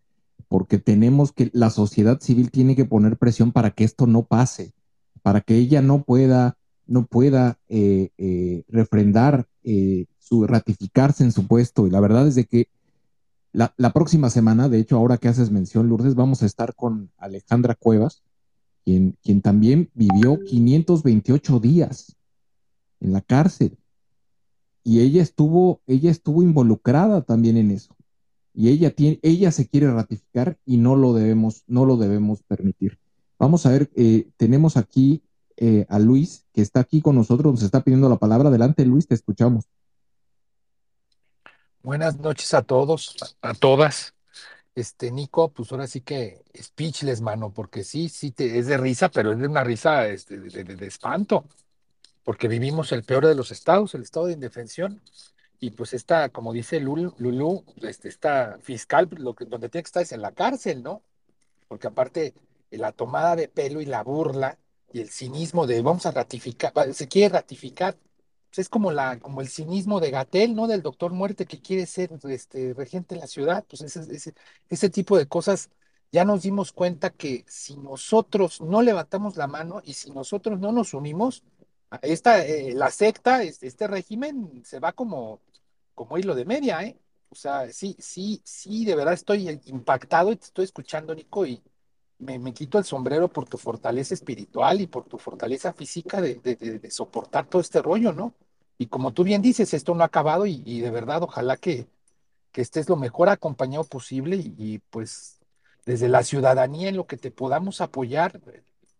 porque tenemos que, la sociedad civil tiene que poner presión para que esto no pase, para que ella no pueda, no pueda eh, eh, refrendar eh, su ratificarse en su puesto. Y la verdad es de que la, próxima semana, de hecho, ahora que haces mención, Lourdes, vamos a estar con Alejandra Cuevas, quien, quien también vivió 528 días en la cárcel. Y ella estuvo, ella estuvo involucrada también en eso y ella, tiene, ella se quiere ratificar y no lo debemos, no lo debemos permitir. Vamos a ver, tenemos aquí eh, a Luis, que está aquí con nosotros, nos está pidiendo la palabra. Adelante, Luis, te escuchamos. Buenas noches a todos, a, todas. Este, Nico, pues ahora sí que speechless, mano, porque sí, sí, te, es de risa, pero es de una risa este, de, espanto, porque vivimos el peor de los estados, el estado de indefensión, y pues esta, como dice Lulu, este, esta fiscal, lo que, donde tiene que estar es en la cárcel, ¿no? Porque aparte, la tomada de pelo y la burla y el cinismo de vamos a ratificar, se quiere ratificar, pues es como, la, como el cinismo de Gatel, ¿no? Del doctor Muerte que quiere ser este, regente de la ciudad, pues ese, ese, ese tipo de cosas ya nos dimos cuenta que si nosotros no levantamos la mano y si nosotros no nos unimos, esta, eh, la secta, este, este, régimen se va como, como hilo de media, ¿eh? O sea, sí, sí, sí, de verdad estoy impactado y te estoy escuchando, Nico, y me, me quito el sombrero por tu fortaleza espiritual y por tu fortaleza física de, de, soportar todo este rollo, ¿no? Y como tú bien dices, esto no ha acabado y, de verdad, ojalá que, que estés lo mejor acompañado posible y, y pues desde la ciudadanía en lo que te podamos apoyar,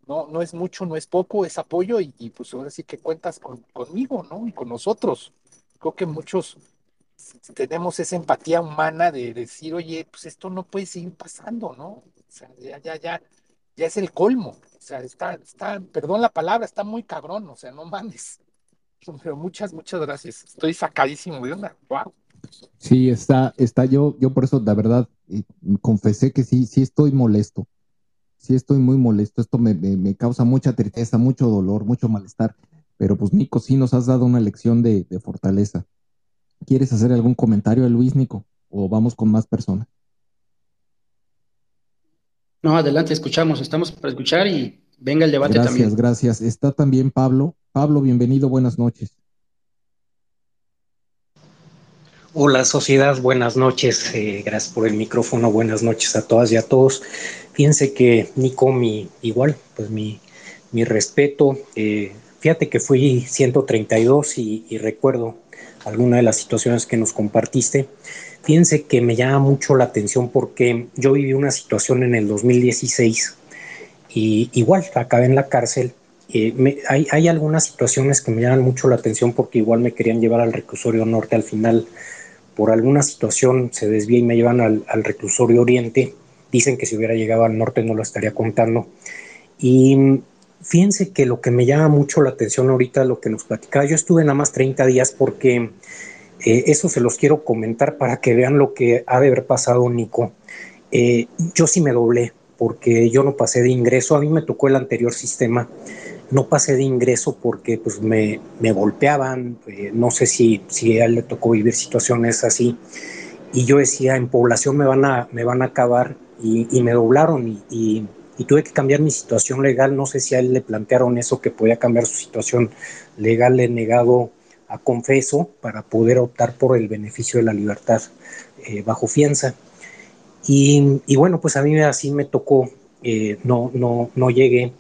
no, no es mucho, no es poco, es apoyo y, pues ahora sí que cuentas conmigo, ¿no? Y con nosotros. Creo que muchos tenemos esa empatía humana de decir, oye, pues esto no puede seguir pasando, ¿no? O sea, ya, ya, ya, ya es el colmo. O sea, está, está, perdón la palabra, está muy cabrón, o sea, no mames. Pero muchas, muchas gracias. Estoy sacadísimo de una. Wow. Sí, está, está yo, yo por eso, la verdad, confesé que sí, sí estoy molesto sí estoy muy molesto, esto me, causa mucha tristeza, mucho dolor, mucho malestar, pero pues Nico, sí nos has dado una lección de, fortaleza. ¿Quieres hacer algún comentario a Luis, Nico? ¿O vamos con más personas? No, adelante, escuchamos, estamos para escuchar y venga el debate también. Gracias, gracias. Está también Pablo. Pablo, bienvenido, buenas noches. Hola sociedad, buenas noches, eh, gracias por el micrófono, buenas noches a todas y a todos. Fíjense que Nico, mi, igual, pues mi, mi respeto, eh, fíjate que fui 132 y, y recuerdo alguna de las situaciones que nos compartiste. Fíjense que me llama mucho la atención porque yo viví una situación en el 2016 y igual acabé en la cárcel. Eh, hay, algunas situaciones que me llaman mucho la atención porque igual me querían llevar al reclusorio norte al final por alguna situación se desvía y me llevan al, reclusorio oriente. Dicen que si hubiera llegado al norte no lo estaría contando. Y fíjense que lo que me llama mucho la atención ahorita, lo que nos platicaba, yo estuve nada más 30 días porque eh, eso se los quiero comentar para que vean lo que ha de haber pasado Nico. Eh, yo sí me doblé porque yo no pasé de ingreso, a mí me tocó el anterior sistema. No pasé de ingreso porque pues me, me golpeaban, eh, no sé si, si a él le tocó vivir situaciones así, y yo decía, en población me van a, me van a acabar, y, y me doblaron, y, y, tuve que cambiar mi situación legal, no sé si a él le plantearon eso, que podía cambiar su situación legal, le he negado a confeso para poder optar por el beneficio de la libertad eh, bajo fianza. Y, y, bueno, pues a mí así me tocó, eh, no, no, no llegué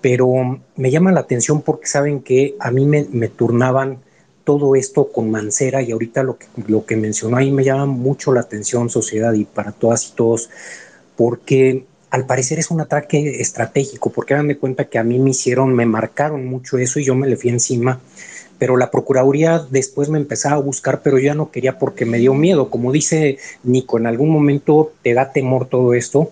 pero me llama la atención porque saben que a mí me, turnaban todo esto con Mancera y ahorita lo que, lo que mencionó ahí me llama mucho la atención sociedad y para todas y todos, porque al parecer es un ataque estratégico, porque de cuenta que a mí me hicieron, me marcaron mucho eso y yo me le fui encima, pero la Procuraduría después me empezaba a buscar, pero yo ya no quería porque me dio miedo. Como dice Nico, en algún momento te da temor todo esto.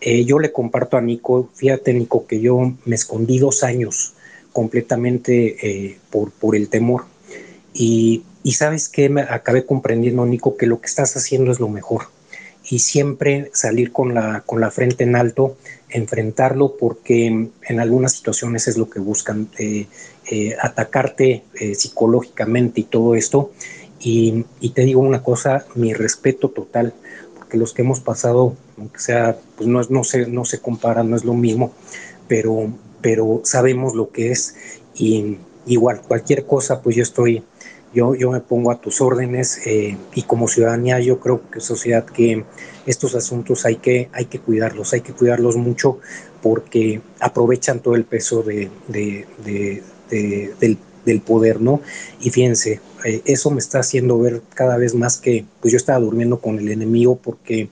Eh, yo le comparto a Nico, fíjate Nico, que yo me escondí dos años completamente eh, por, por el temor. Y, y sabes que me acabé comprendiendo, Nico, que lo que estás haciendo es lo mejor. Y siempre salir con la, con la frente en alto, enfrentarlo, porque en algunas situaciones es lo que buscan, eh, eh, atacarte eh, psicológicamente y todo esto. Y, te digo una cosa, mi respeto total, porque los que hemos pasado, aunque sea, pues no, no, se, no se compara, no es lo mismo, pero, pero sabemos lo que es. Y igual, cualquier cosa, pues yo estoy yo, yo me pongo a tus órdenes eh, y como ciudadanía yo creo que sociedad que estos asuntos hay que, hay que cuidarlos, hay que cuidarlos mucho porque aprovechan todo el peso de, del, poder, ¿no? Y fíjense, eh, eso me está haciendo ver cada vez más que pues yo estaba durmiendo con el enemigo porque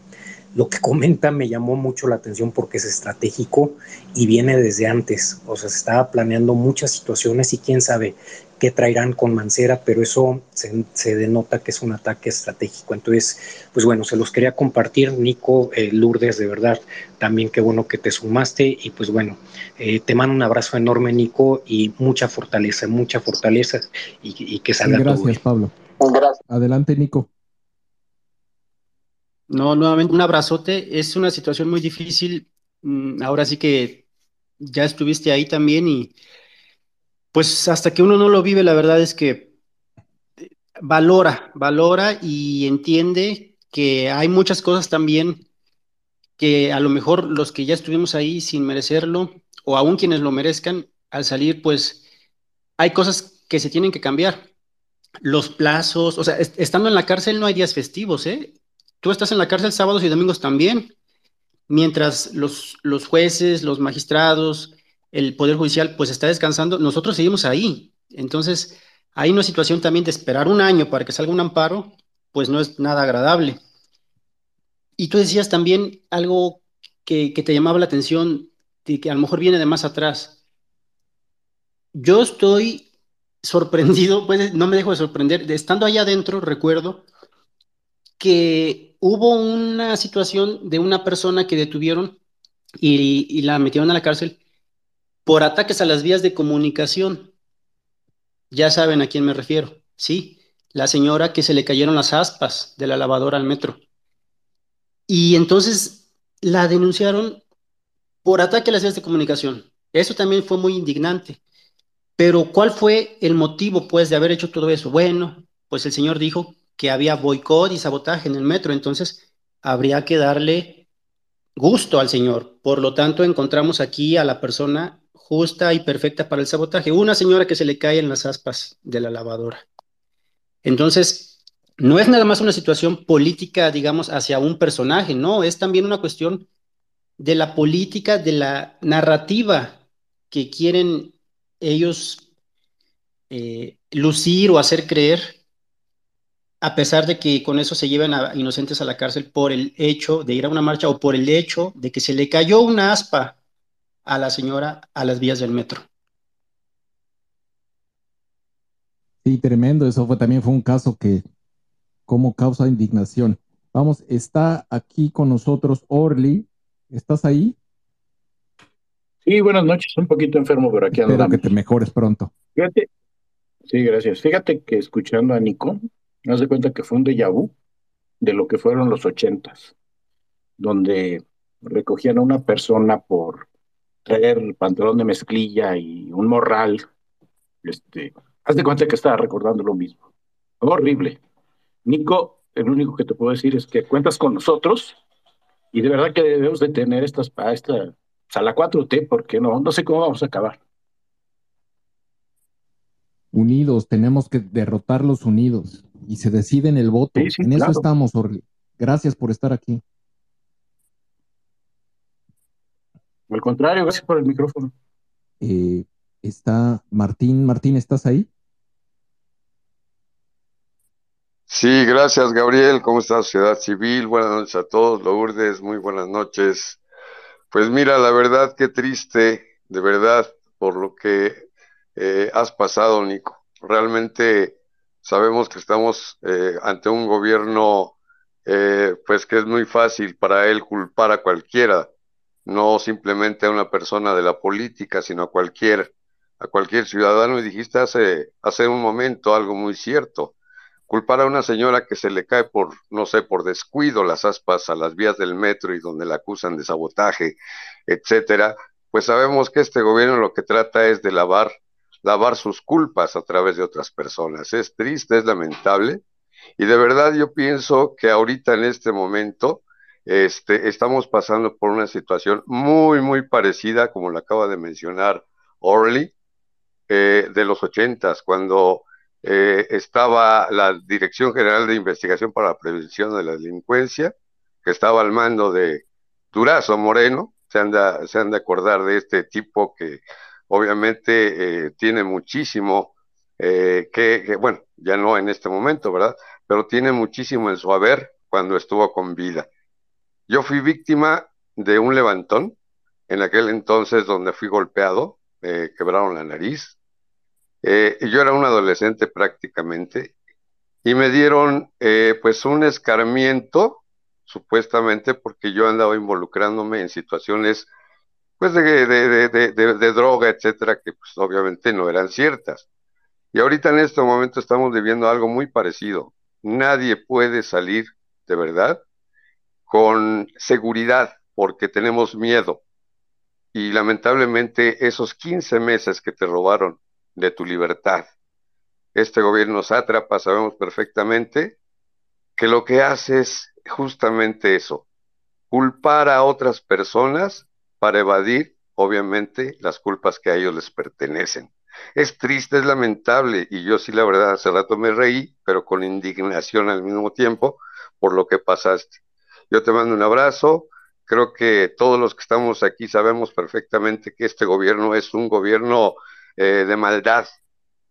lo que *laughs* comenta me llamó mucho la atención porque es estratégico y viene desde antes, o sea, se estaba planeando muchas situaciones y quién sabe, que traerán con Mancera, pero eso se, denota que es un ataque estratégico. Entonces, pues bueno, se los quería compartir, Nico, eh, Lourdes, de verdad, también qué bueno que te sumaste y pues bueno, eh, te mando un abrazo enorme, Nico, y mucha fortaleza, mucha fortaleza y, que salga Gracias, todo bien. Pablo. Gracias. Adelante, Nico. No, nuevamente un abrazote. Es una situación muy difícil. Mm, ahora sí que ya estuviste ahí también y pues hasta que uno no lo vive, la verdad es que eh, valora, valora y entiende que hay muchas cosas también que a lo mejor los que ya estuvimos ahí sin merecerlo, o aún quienes lo merezcan, al salir, pues hay cosas que se tienen que cambiar. Los plazos, o sea, estando en la cárcel no hay días festivos, ¿eh? Tú estás en la cárcel sábados y domingos también, mientras los, los jueces, los magistrados, el Poder Judicial pues está descansando, nosotros seguimos ahí. Entonces, hay una situación también de esperar un año para que salga un amparo, pues no es nada agradable. Y tú decías también algo que, te llamaba la atención, de que a lo mejor viene de más atrás. Yo estoy sorprendido, *laughs* pues no me dejo de sorprender, de estando allá adentro, recuerdo que hubo una situación de una persona que detuvieron y, y la metieron a la cárcel por ataques a las vías de comunicación. Ya saben a quién me refiero, ¿sí? La señora que se le cayeron las aspas de la lavadora al metro. Y entonces la denunciaron por ataque a las vías de comunicación. Eso también fue muy indignante. Pero ¿cuál fue el motivo, pues, de haber hecho todo eso? Bueno, pues el señor dijo que había boicot y sabotaje en el metro, entonces habría que darle gusto al señor. Por lo tanto, encontramos aquí a la persona justa y perfecta para el sabotaje. Una señora que se le cae en las aspas de la lavadora. Entonces, no es nada más una situación política, digamos, hacia un personaje, no, es también una cuestión de la política, de la narrativa que quieren ellos eh, lucir o hacer creer, a pesar de que con eso se lleven a inocentes a la cárcel por el hecho de ir a una marcha o por el hecho de que se le cayó una aspa a la señora a las vías del metro. Sí, tremendo. Eso fue, también fue un caso que como causa indignación. Vamos, está aquí con nosotros Orly. ¿Estás ahí? Sí, buenas noches. Un poquito enfermo, pero aquí Espero que te mejores pronto. Fíjate. Sí, gracias. Fíjate que escuchando a Nico, me das cuenta que fue un déjà vu de lo que fueron los ochentas, donde recogían a una persona por traer pantalón de mezclilla y un morral, este, haz de cuenta que estaba recordando lo mismo. Horrible. Nico, el único que te puedo decir es que cuentas con nosotros y de verdad que debemos de tener estas esta, a la 4T, porque no, no sé cómo vamos a acabar. Unidos, tenemos que derrotarlos unidos y se decide en el voto. Sí, sí, en eso estamos, Orly. Gracias por estar aquí. Al contrario, gracias por el micrófono. Eh, está Martín. Martín, ¿estás ahí? Sí, gracias Gabriel. ¿Cómo está Sociedad Civil? Buenas noches a todos. Lourdes, muy buenas noches. Pues mira, la verdad, qué triste, de verdad, por lo que eh, has pasado, Nico. realmente sabemos que estamos eh, ante un gobierno, eh, pues que es muy fácil para él culpar a cualquiera, no simplemente a una persona de la política, sino a cualquier, a cualquier ciudadano. Y dijiste hace, hace un momento algo muy cierto culpar a una señora que se le cae por, no sé, por descuido las aspas a las vías del metro y donde la acusan de sabotaje, etcétera, pues sabemos que este gobierno lo que trata es de lavar, lavar sus culpas a través de otras personas. Es triste, es lamentable, y de verdad yo pienso que ahorita en este momento este, estamos pasando por una situación muy, muy parecida, como lo acaba de mencionar Orly, eh, de los ochentas, cuando eh, estaba la Dirección General de Investigación para la Prevención de la Delincuencia, que estaba al mando de Durazo Moreno, se han de, se han de acordar de este tipo que obviamente eh, tiene muchísimo, eh, que, bueno, ya no en este momento, ¿verdad? Pero tiene muchísimo en su haber cuando estuvo con vida. Yo fui víctima de un levantón en aquel entonces donde fui golpeado, quebraron la nariz, eh, yo era un adolescente prácticamente y me dieron eh, pues un escarmiento, supuestamente porque yo andaba involucrándome en situaciones pues de, de, de, de, droga, etcétera, que pues obviamente no eran ciertas. Y ahorita en este momento estamos viviendo algo muy parecido. Nadie puede salir de verdad con seguridad porque tenemos miedo. Y lamentablemente esos 15 meses que te robaron de tu libertad. Este gobierno sátrapa sabemos perfectamente que lo que hace es justamente eso, culpar a otras personas para evadir, obviamente, las culpas que a ellos les pertenecen. Es triste, es lamentable, y yo sí la verdad hace rato me reí, pero con indignación al mismo tiempo por lo que pasaste. Yo te mando un abrazo, creo que todos los que estamos aquí sabemos perfectamente que este gobierno es un gobierno eh, de maldad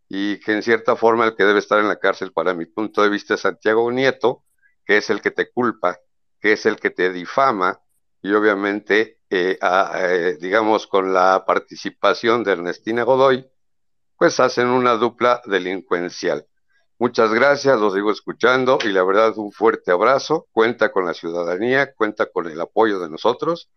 y que en cierta forma el que debe estar en la cárcel, para mi punto de vista, es Santiago Nieto, que es el que te culpa, que es el que te difama y obviamente, eh, eh, digamos, con la participación de Ernestina Godoy, pues hacen una dupla delincuencial. Muchas gracias, los sigo escuchando y la verdad un fuerte abrazo. Cuenta con la ciudadanía, cuenta con el apoyo de nosotros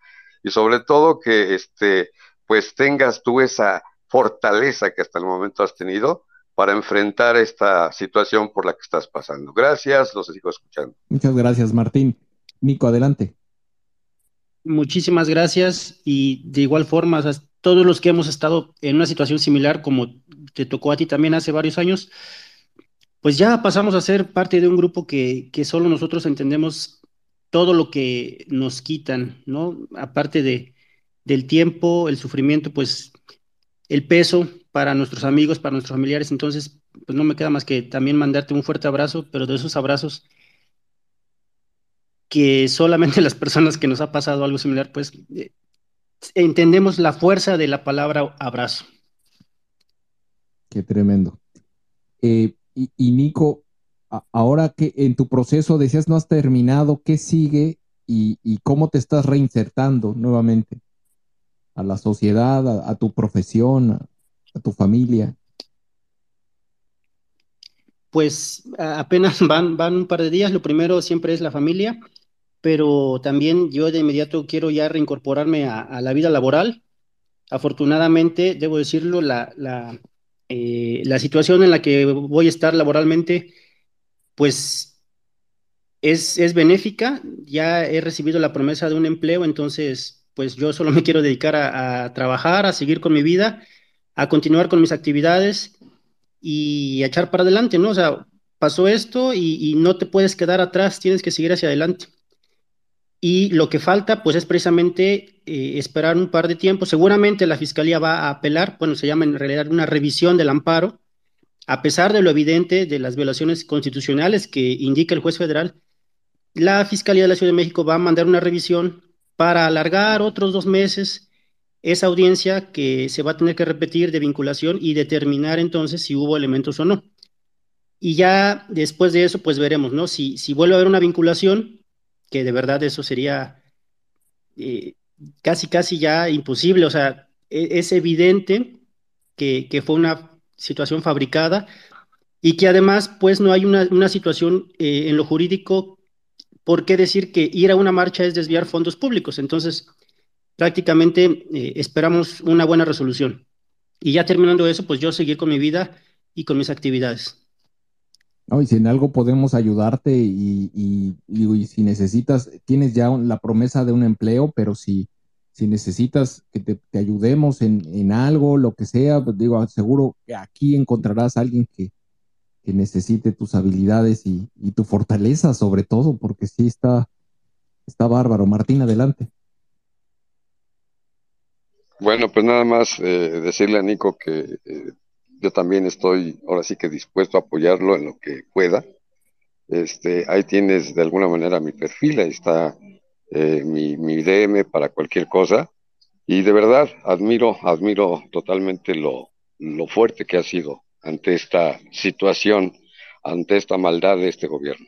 y sobre todo que este pues tengas tú esa fortaleza que hasta el momento has tenido para enfrentar esta situación por la que estás pasando. Gracias, los sigo escuchando. Muchas gracias, Martín. Nico, adelante. Muchísimas gracias y de igual forma, todos los que hemos estado en una situación similar como te tocó a ti también hace varios años, pues ya pasamos a ser parte de un grupo que, que solo nosotros entendemos todo lo que nos quitan, ¿no? Aparte de, del tiempo, el sufrimiento, pues el peso para nuestros amigos, para nuestros familiares. Entonces, pues no me queda más que también mandarte un fuerte abrazo, pero de esos abrazos que solamente *laughs* las personas que nos ha pasado algo similar, pues eh, entendemos la fuerza de la palabra abrazo. Qué tremendo. Eh, y, Nico, ahora que en tu proceso decías no has terminado, ¿qué sigue y cómo te estás reinsertando nuevamente? a la sociedad, a, tu profesión, a, tu familia? Pues apenas *laughs* van, van un par de días. Lo primero siempre es la familia, pero también yo de inmediato quiero ya reincorporarme a, la vida laboral. Afortunadamente, debo decirlo, la, la, eh, la situación en la que voy a estar laboralmente, pues es, es benéfica. Ya he recibido la promesa de un empleo, entonces pues yo solo me quiero dedicar a, trabajar, a seguir con mi vida, a continuar con mis actividades y a echar para adelante, ¿no? O sea, pasó esto y, no te puedes quedar atrás, tienes que seguir hacia adelante. Y lo que falta, pues es precisamente eh, esperar un par de tiempo. Seguramente la Fiscalía va a apelar, bueno, se llama en realidad una revisión del amparo, a pesar de lo evidente de las violaciones constitucionales que indica el juez federal, la Fiscalía de la Ciudad de México va a mandar una revisión para alargar otros dos meses esa audiencia que se va a tener que repetir de vinculación y determinar entonces si hubo elementos o no. Y ya después de eso, pues veremos, ¿no? Si, si vuelve a haber una vinculación, que de verdad eso sería eh, casi, casi ya imposible, o sea, e, es, evidente que, que, fue una situación fabricada y que además pues no hay una, situación eh, en lo jurídico por qué decir que ir a una marcha es desviar fondos públicos. Entonces, prácticamente eh, esperamos una buena resolución. Y ya terminando eso, pues yo seguir con mi vida y con mis actividades. No, y si en algo podemos ayudarte y, si necesitas, tienes ya la promesa de un empleo, pero si, si necesitas que te, ayudemos en, algo, lo que sea, pues digo, seguro que aquí encontrarás a alguien que, que necesite tus habilidades y, tu fortaleza sobre todo, porque sí está, está bárbaro. Martín, adelante. Bueno, pues nada más eh, decirle a Nico que eh, yo también estoy ahora sí que dispuesto a apoyarlo en lo que pueda. Este, ahí tienes de alguna manera mi perfil, ahí está eh, mi, mi, DM para cualquier cosa. Y de verdad admiro, admiro totalmente lo, lo fuerte que ha sido ante esta situación, ante esta maldad de este gobierno.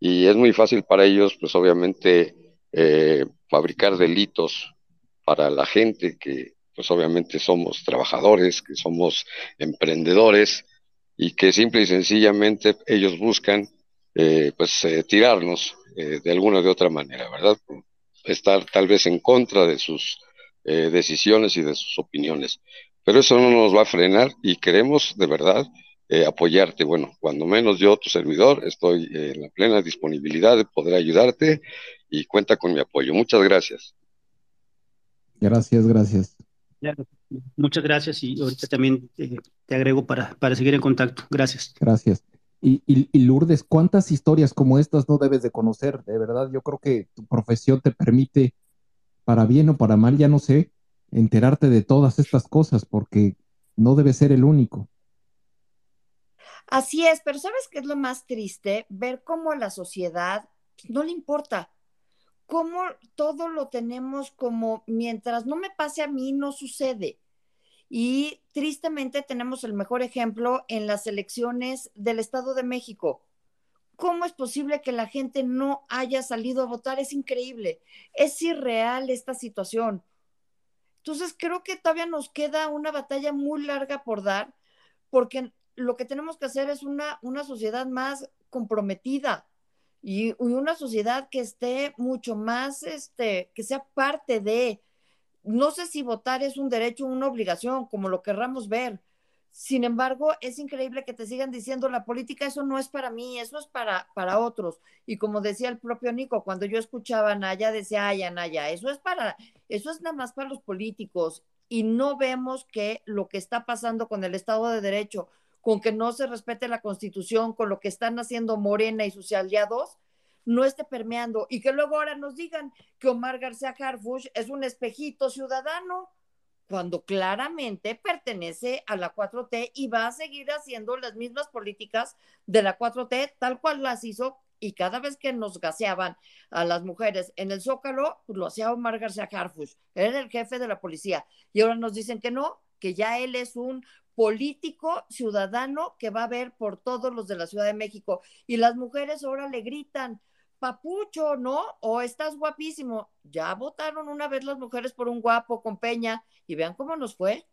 Y es muy fácil para ellos, pues obviamente, eh, fabricar delitos para la gente que, pues obviamente somos trabajadores, que somos emprendedores y que simple y sencillamente ellos buscan, eh, pues, eh, tirarnos de alguna de otra manera, ¿verdad? Estar tal vez en contra de sus decisiones y de sus opiniones. Pero eso no nos va a frenar y queremos de verdad eh, apoyarte. Bueno, cuando menos yo, tu servidor, estoy en la plena disponibilidad de poder ayudarte y cuenta con mi apoyo. Muchas gracias. Gracias, gracias. Muchas gracias y ahorita también eh, te agrego para, para seguir en contacto. Gracias. Gracias. Y, y, Lourdes, ¿cuántas historias como estas no debes de conocer? De verdad, yo creo que tu profesión te permite, para bien o para mal, ya no sé, enterarte de todas estas cosas porque no debe ser el único. Así es, pero ¿sabes qué es lo más triste? Ver cómo a la sociedad no le importa, cómo todo lo tenemos como mientras no me pase a mí, no sucede. Y tristemente tenemos el mejor ejemplo en las elecciones del Estado de México. ¿Cómo es posible que la gente no haya salido a votar? Es increíble. Es irreal esta situación. Entonces, creo que todavía nos queda una batalla muy larga por dar, porque lo que tenemos que hacer es una, una sociedad más comprometida y, una sociedad que esté mucho más, este, que sea parte de, no sé si votar es un derecho o una obligación, como lo querramos ver, sin embargo, es increíble que te sigan diciendo la política, eso no es para mí, eso es para, para otros. Y como decía el propio Nico, cuando yo escuchaba a Naya, decía, ay, Anaya, eso es para, eso es nada más para los políticos. Y no vemos que lo que está pasando con el Estado de Derecho, con que no se respete la Constitución, con lo que están haciendo Morena y sus aliados, no esté permeando. Y que luego ahora nos digan que Omar García Harfush es un espejito ciudadano cuando claramente pertenece a la 4T y va a seguir haciendo las mismas políticas de la 4T, tal cual las hizo, y cada vez que nos gaseaban a las mujeres en el Zócalo, pues lo hacía Omar García Harfush, era el jefe de la policía, y ahora nos dicen que no, que ya él es un político ciudadano que va a ver por todos los de la Ciudad de México, y las mujeres ahora le gritan, papucho, ¿no? O estás guapísimo. Ya votaron una vez las mujeres por un guapo con Peña y vean cómo nos fue.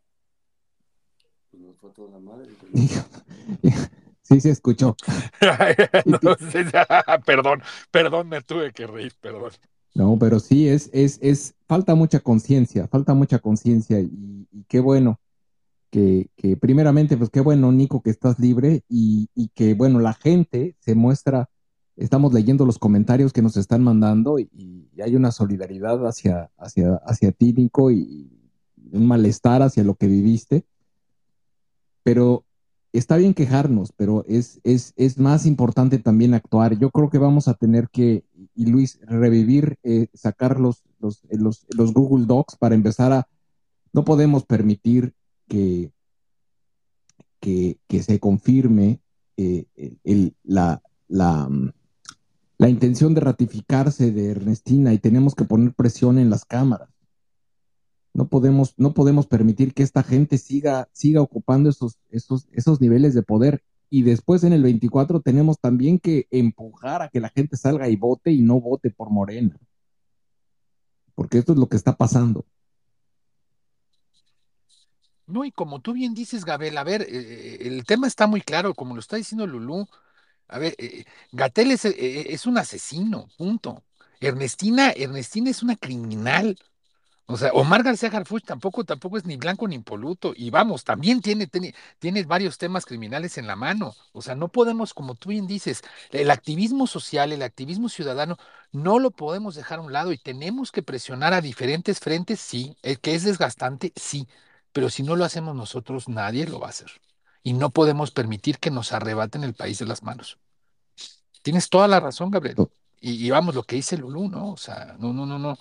Pues nos fue toda la madre. *laughs* Sí, se escuchó. *laughs* perdón, perdón, me tuve que reír, perdón. No, pero sí, es, es, es, falta mucha conciencia, falta mucha conciencia y, qué bueno que, que, primeramente, pues qué bueno, Nico, que estás libre y, y que, bueno, la gente se muestra estamos leyendo los comentarios que nos están mandando y, hay una solidaridad hacia, hacia, hacia ti, Nico, y un malestar hacia lo que viviste. Pero está bien quejarnos, pero es, es, es más importante también actuar. Yo creo que vamos a tener que, y Luis, revivir, eh, sacar los, los, los, Google Docs para empezar a... No podemos permitir que, que, se confirme eh, la, la, la intención de ratificarse de Ernestina y tenemos que poner presión en las cámaras. No podemos, no podemos permitir que esta gente siga, siga ocupando esos, esos, esos niveles de poder. Y después en el 24 tenemos también que empujar a que la gente salga y vote y no vote por Morena. Porque esto es lo que está pasando. No, y como tú bien dices, Gabel, a ver, eh, el tema está muy claro, como lo está diciendo Lulú. A ver, eh, Gatel es, eh, es un asesino, punto. Ernestina, Ernestina es una criminal. O sea, Omar García Harfuch tampoco, tampoco es ni blanco ni impoluto. Y vamos, también tiene, tiene, tiene varios temas criminales en la mano. O sea, no podemos, como tú bien dices, el activismo social, el activismo ciudadano, no lo podemos dejar a un lado y tenemos que presionar a diferentes frentes, sí. El que es desgastante, sí. Pero si no lo hacemos nosotros, nadie lo va a hacer. Y no podemos permitir que nos arrebaten el país de las manos. Tienes toda la razón, Gabriel. Y, y vamos, lo que dice Lulú, ¿no? O sea, no, no, no, no.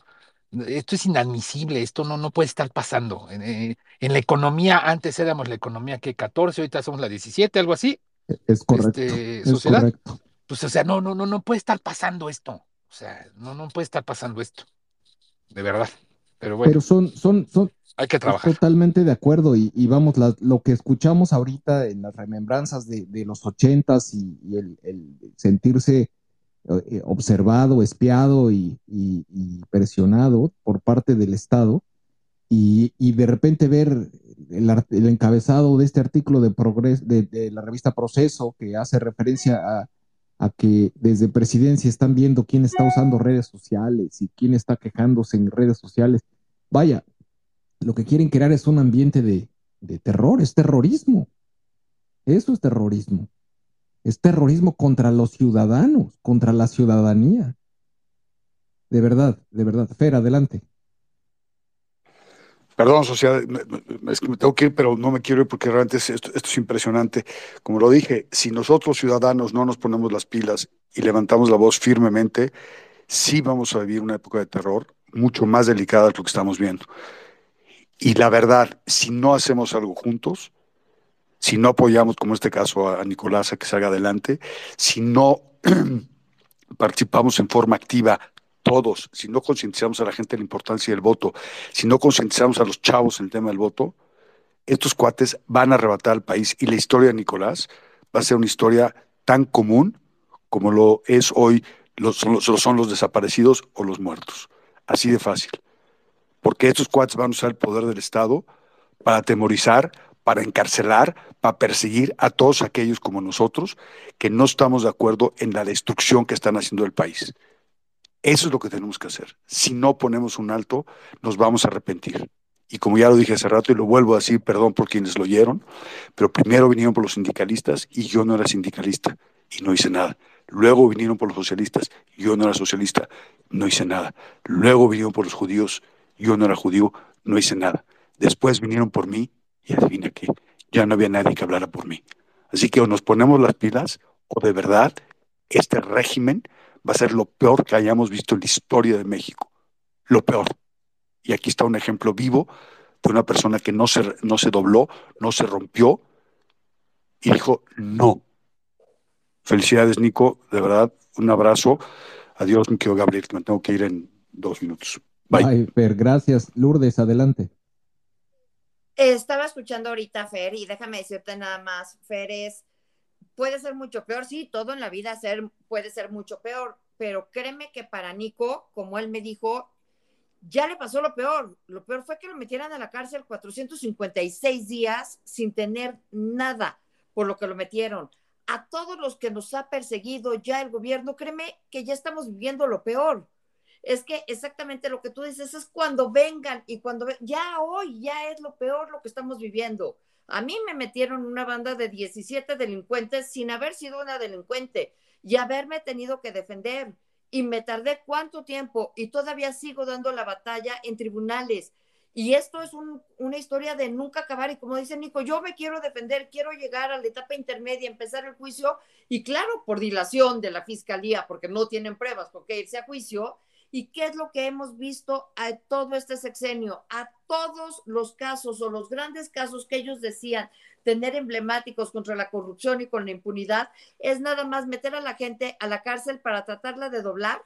Esto es inadmisible, esto no, no puede estar pasando. En, en la economía, antes éramos la economía que 14, ahorita somos la 17, algo así, Es correcto, este, es sociedad. correcto. Pues, o sea, no, no, no, no puede estar pasando esto. O sea, no, no puede estar pasando esto. De verdad. Pero bueno, Pero son, son, son, hay que trabajar. totalmente de acuerdo y, y vamos, la- lo que escuchamos ahorita en las remembranzas de, de los ochentas y, y el, el sentirse eh, observado, espiado y, y- y presionado por parte del Estado y, y de repente ver el, encabezado de este artículo de, progres, de, de la revista Proceso que hace referencia a, a que desde presidencia están viendo quién está usando redes sociales y quién está quejándose en redes sociales. Vaya, lo que quieren crear es un ambiente de, de terror, es terrorismo. Eso es terrorismo. Es terrorismo contra los ciudadanos, contra la ciudadanía. De verdad, de verdad. Fer, adelante. Perdón, sociedad, es que me tengo que ir, pero no me quiero ir porque realmente es- esto, esto es impresionante. Como lo dije, si nosotros ciudadanos no nos ponemos las pilas y levantamos la voz firmemente, sí vamos a vivir una época de terror mucho más delicada de lo que estamos viendo. Y la verdad, si no hacemos algo juntos, si no apoyamos, como en este caso, a Nicolás a que salga adelante, si no *clears throat* participamos en forma activa todos, si no concientizamos a la gente de la importancia del voto, si no concientizamos a los chavos en el tema del voto, estos cuates van a arrebatar al país y la historia de Nicolás va a ser una historia tan común como lo es hoy los, los, son los desaparecidos o los muertos. Así de fácil. Porque estos cuates van a usar el poder del Estado para atemorizar, para encarcelar, para perseguir a todos aquellos como nosotros que no estamos de acuerdo en la destrucción que están haciendo del país. Eso es lo que tenemos que hacer. Si no ponemos un alto, nos vamos a arrepentir. Y como ya lo dije hace rato y lo vuelvo a decir, perdón por quienes lo oyeron, pero primero vinieron por los sindicalistas y yo no era sindicalista y no hice nada. Luego vinieron por los socialistas, yo no era socialista, no hice nada. Luego vinieron por los judíos, yo no era judío, no hice nada. Después vinieron por mí y adivina qué, ya no había nadie que hablara por mí. Así que o nos ponemos las pilas o de verdad este régimen va a ser lo peor que hayamos visto en la historia de México. Lo peor. Y aquí está un ejemplo vivo de una persona que no se, no se dobló, no se rompió y dijo no. Felicidades, Nico. De verdad, un abrazo. Adiós, mi querido Gabriel, que me tengo que ir en dos minutos. Bye. Ay, Fer, gracias. Lourdes, adelante. Estaba escuchando ahorita Fer y déjame decirte nada más, Fer es, puede ser mucho peor, sí, todo en la vida puede ser mucho peor, pero créeme que para Nico, como él me dijo, ya le pasó lo peor. Lo peor fue que lo metieran a la cárcel 456 días sin tener nada por lo que lo metieron. A todos los que nos ha perseguido ya el gobierno, créeme que ya estamos viviendo lo peor es que exactamente lo que tú dices es cuando vengan y cuando ya hoy ya es lo peor lo que estamos viviendo. A mí me metieron una banda de 17 delincuentes sin haber sido una delincuente y haberme tenido que defender. Y me tardé cuánto tiempo y todavía sigo dando la batalla en tribunales. Y esto es un, una historia de nunca acabar. Y como dice Nico, yo me quiero defender, quiero llegar a la etapa intermedia, empezar el juicio. Y claro, por dilación de la fiscalía, porque no tienen pruebas por qué irse a juicio, ¿Y qué es lo que hemos visto a todo este sexenio? A todos los casos o los grandes casos que ellos decían tener emblemáticos contra la corrupción y con la impunidad, es nada más meter a la gente a la cárcel para tratarla de doblar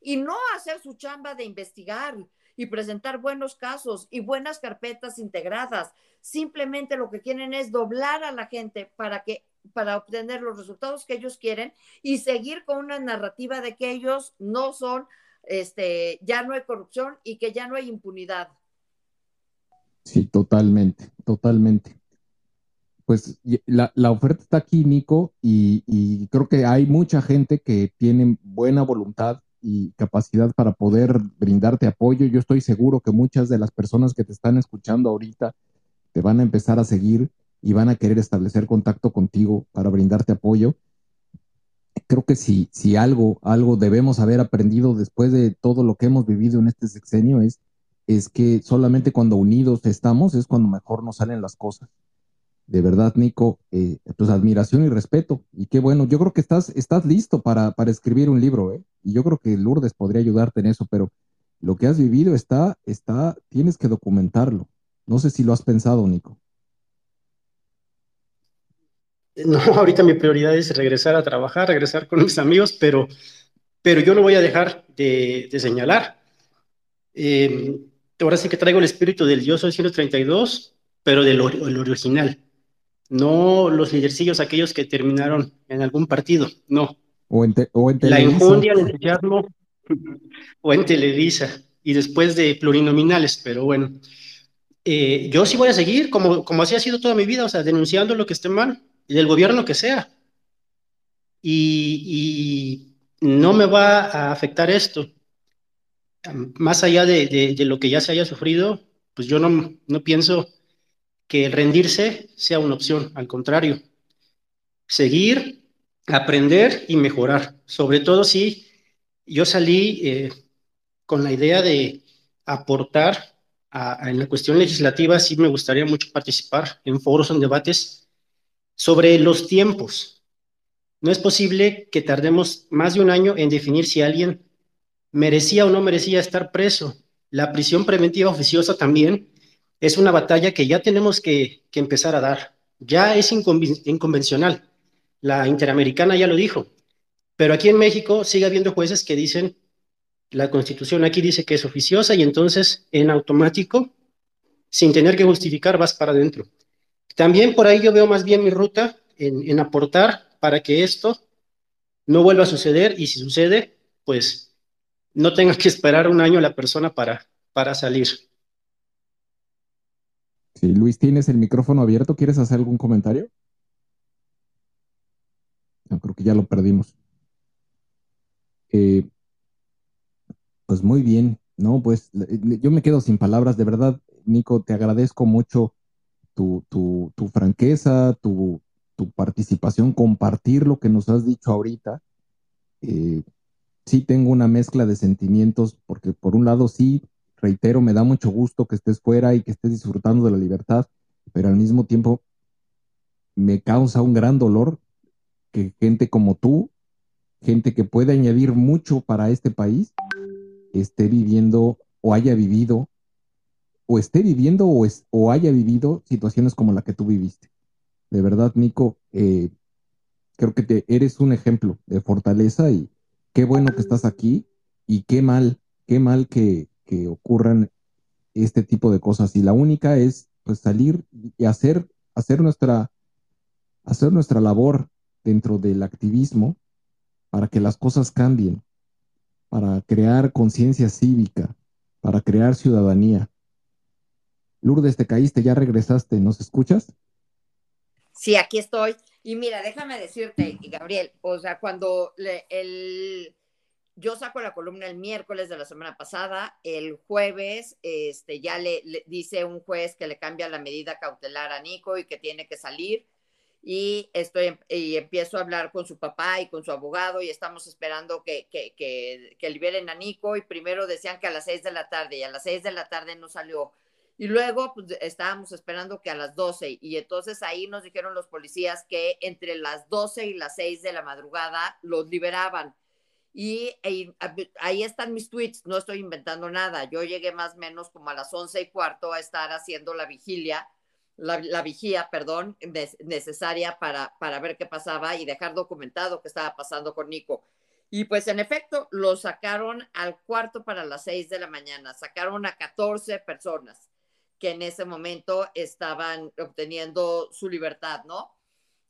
y no hacer su chamba de investigar y presentar buenos casos y buenas carpetas integradas. Simplemente lo que quieren es doblar a la gente para que para obtener los resultados que ellos quieren y seguir con una narrativa de que ellos no son este, ya no hay corrupción y que ya no hay impunidad. Sí, totalmente, totalmente. Pues la, oferta está aquí, Nico, y, creo que hay mucha gente que tiene buena voluntad y capacidad para poder brindarte apoyo. Yo estoy seguro que muchas de las personas que te están escuchando ahorita te van a empezar a seguir y van a querer establecer contacto contigo para brindarte apoyo. Creo que si, si algo, algo debemos haber aprendido después de todo lo que hemos vivido en este sexenio es es que solamente cuando unidos estamos es cuando mejor nos salen las cosas. De verdad, Nico, eh, pues admiración y respeto. Y qué bueno, yo creo que estás, estás listo para, para escribir un libro, ¿eh? Y yo creo que Lourdes podría ayudarte en eso, pero lo que has vivido está, está, tienes que documentarlo. No sé si lo has pensado, Nico. No, *laughs* ahorita mi prioridad es regresar a trabajar, regresar con mis amigos, pero, pero yo no voy a dejar de, señalar. Eh, ahora sí que traigo el espíritu del Yo Soy 132, pero del original. No los lidercillos aquellos que terminaron en algún partido, no. O en, La infundia, el entusiasmo, o en Televisa, y después de plurinominales, pero bueno. Eh, yo sí voy a seguir, como, como así ha sido toda mi vida, o sea, denunciando lo que esté mal, del gobierno que sea. y no me va a afectar esto. Más allá de, lo que ya se haya sufrido, pues yo no, no pienso que rendirse sea una opción, al contrario, seguir, aprender y mejorar, sobre todo si yo salí eh, con la idea de aportar en la cuestión legislativa, sí me gustaría mucho participar en foros, en debates sobre los tiempos. No es posible que tardemos más de un año en definir si alguien merecía o no merecía estar preso. La prisión preventiva oficiosa también es una batalla que ya tenemos que, empezar a dar. Ya es inconvencional. La Interamericana ya lo dijo. Pero aquí en México sigue habiendo jueces que dicen, la constitución aquí dice que es oficiosa y entonces en automático, sin tener que justificar, vas para adentro. También por ahí yo veo más bien mi ruta en, aportar para que esto no vuelva a suceder y si sucede, pues no tenga que esperar un año la persona para, para salir. Sí, Luis, tienes el micrófono abierto. ¿Quieres hacer algún comentario? No, creo que ya lo perdimos. Eh, pues muy bien, no, pues yo me quedo sin palabras, de verdad, Nico, te agradezco mucho tu, tu, tu franqueza, tu, tu, participación, compartir lo que nos has dicho ahorita. Eh, sí tengo una mezcla de sentimientos, porque por un lado sí, reitero, me da mucho gusto que estés fuera y que estés disfrutando de la libertad, pero al mismo tiempo me causa un gran dolor que gente como tú, gente que puede añadir mucho para este país, esté viviendo o haya vivido, o esté viviendo o, o haya vivido situaciones como la que tú viviste. De verdad, Nico, eh, creo que te, eres un ejemplo de fortaleza y, qué bueno que estás aquí y qué mal, qué mal que, ocurran este tipo de cosas. Y la única es pues salir y hacer, hacer nuestra, hacer nuestra labor dentro del activismo para que las cosas cambien, para crear conciencia cívica, para crear ciudadanía. Lourdes, te caíste, ya regresaste, ¿nos escuchas? Sí, aquí estoy. Y mira, déjame decirte, Gabriel, o sea, cuando el, yo saco la columna el miércoles de la semana pasada, el jueves este, ya le, dice un juez que le cambia la medida cautelar a Nico y que tiene que salir. Y, estoy, y empiezo a hablar con su papá y con su abogado y estamos esperando que, que, que, que liberen a Nico y primero decían que a las seis de la tarde y a las seis de la tarde no salió y luego pues, estábamos esperando que a las 12 y entonces ahí nos dijeron los policías que entre las 12 y las 6 de la madrugada los liberaban. Y, ahí están mis tweets, no estoy inventando nada. Yo llegué más o menos como a las 11 y cuarto a estar haciendo la vigilia, la, la vigía, perdón, necesaria para, para ver qué pasaba y dejar documentado qué estaba pasando con Nico. Y pues en efecto, lo sacaron al cuarto para las 6 de la mañana, sacaron a 14 personas que en ese momento estaban obteniendo su libertad, ¿no?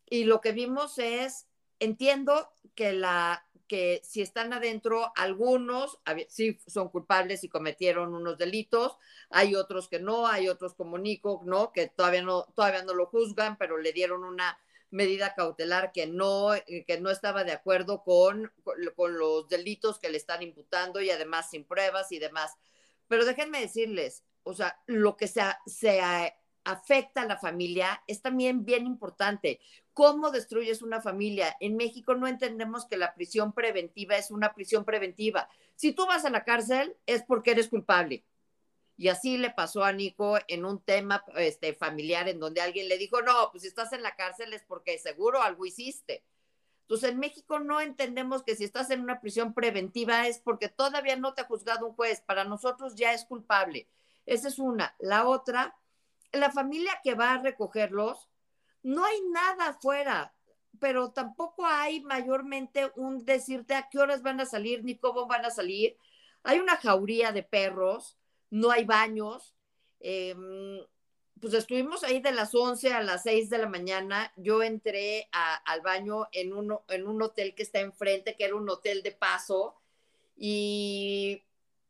Y lo que vimos es, entiendo que la, que si están adentro, algunos sí son culpables y cometieron unos delitos, hay otros que no, hay otros como Nico, ¿no? Que todavía no, todavía no lo juzgan, pero le dieron una medida cautelar que no, que no estaba de acuerdo con, con los delitos que le están imputando y además sin pruebas y demás. Pero déjenme decirles, o sea, lo que se, se afecta a la familia es también bien importante. ¿Cómo destruyes una familia? En México no entendemos que la prisión preventiva es una prisión preventiva. Si tú vas a la cárcel es porque eres culpable. Y así le pasó a Nico en un tema este, familiar en donde alguien le dijo, no, pues si estás en la cárcel es porque seguro algo hiciste. Entonces, en México no entendemos que si estás en una prisión preventiva es porque todavía no te ha juzgado un juez. Para nosotros ya es culpable. Esa es una. La otra, la familia que va a recogerlos, no hay nada afuera, pero tampoco hay mayormente un decirte a qué horas van a salir ni cómo van a salir. Hay una jauría de perros, no hay baños. Em, pues estuvimos ahí de las 11 a las 6 de la mañana. Yo entré al baño en, uno, en un hotel que está enfrente, que era un hotel de paso, y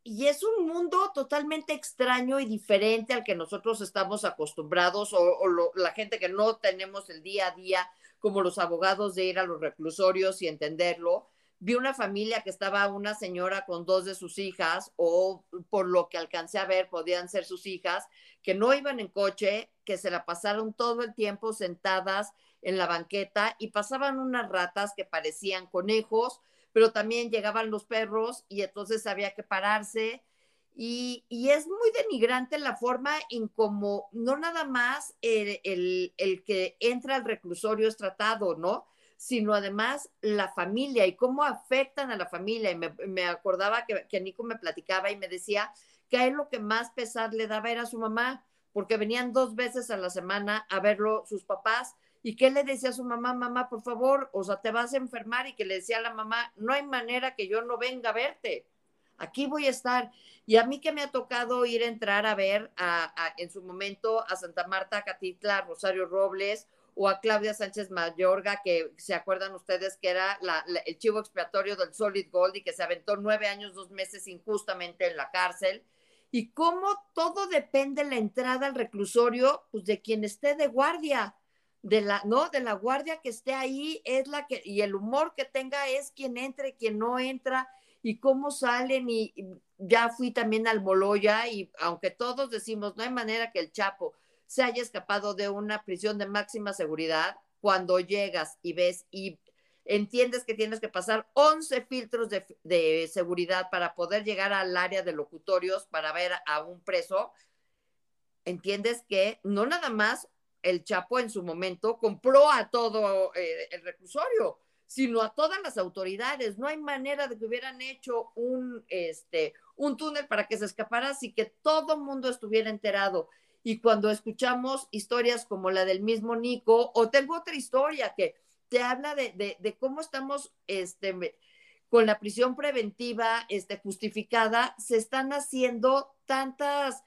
y es un mundo totalmente extraño y diferente al que nosotros estamos acostumbrados o, la gente que no tenemos el día a día como los abogados de ir a los reclusorios y entenderlo. Vi una familia que estaba una señora con dos de sus hijas o por lo que alcancé a ver podían ser sus hijas, que no iban en coche, que se la pasaron todo el tiempo sentadas en la banqueta y pasaban unas ratas que parecían conejos, pero también llegaban los perros y entonces había que pararse. Y, es muy denigrante la forma en cómo no nada más el, que entra al reclusorio es tratado, ¿no? Sino además la familia y cómo afectan a la familia. Y me, acordaba que, que Nico me platicaba y me decía que a él lo que más pesar le daba era a su mamá, porque venían dos veces a la semana a verlo sus papás ¿Y qué le decía a su mamá? Mamá, por favor, o sea, te vas a enfermar y que le decía a la mamá, no hay manera que yo no venga a verte. Aquí voy a estar. Y a mí que me ha tocado ir a entrar a ver a, en su momento a Santa Marta, Catitla, Rosario Robles o a Claudia Sánchez Mayorga, que se acuerdan ustedes que era el chivo expiatorio del Solid Gold y que se aventó nueve años, dos meses injustamente en la cárcel. Y cómo todo depende la entrada al reclusorio, pues de quien esté de guardia de la, no, de la guardia que esté ahí es la que, y el humor que tenga es quien entre, quien no entra, y cómo salen, y, ya fui también al Moloya, y aunque todos decimos, no hay manera que el Chapo se haya escapado de una prisión de máxima seguridad, cuando llegas y ves y entiendes que tienes que pasar 11 filtros de, de seguridad para poder llegar al área de locutorios para ver a un preso, entiendes que no nada más el Chapo en su momento compró a todo eh, el reclusorio, sino a todas las autoridades. No hay manera de que hubieran hecho un, este, un túnel para que se escapara así que todo el mundo estuviera enterado. Y cuando escuchamos historias como la del mismo Nico, o tengo otra historia que te habla de, de, cómo estamos este, con la prisión preventiva este, justificada, se están haciendo tantas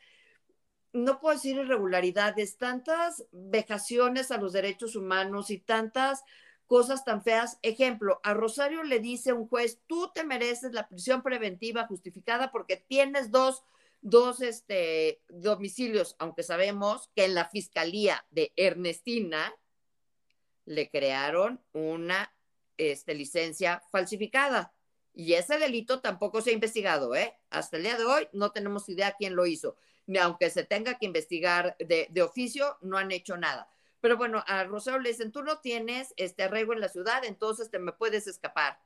no puedo decir irregularidades, tantas vejaciones a los derechos humanos y tantas cosas tan feas. Ejemplo, a Rosario le dice un juez, tú te mereces la prisión preventiva justificada porque tienes dos, dos este, domicilios, aunque sabemos que en la fiscalía de Ernestina le crearon una este, licencia falsificada. Y ese delito tampoco se ha investigado, ¿eh? Hasta el día de hoy no tenemos idea quién lo hizo aunque se tenga que investigar de, oficio, no han hecho nada. Pero bueno, a Rosario le dicen, tú no tienes este arraigo en la ciudad, entonces te me puedes escapar.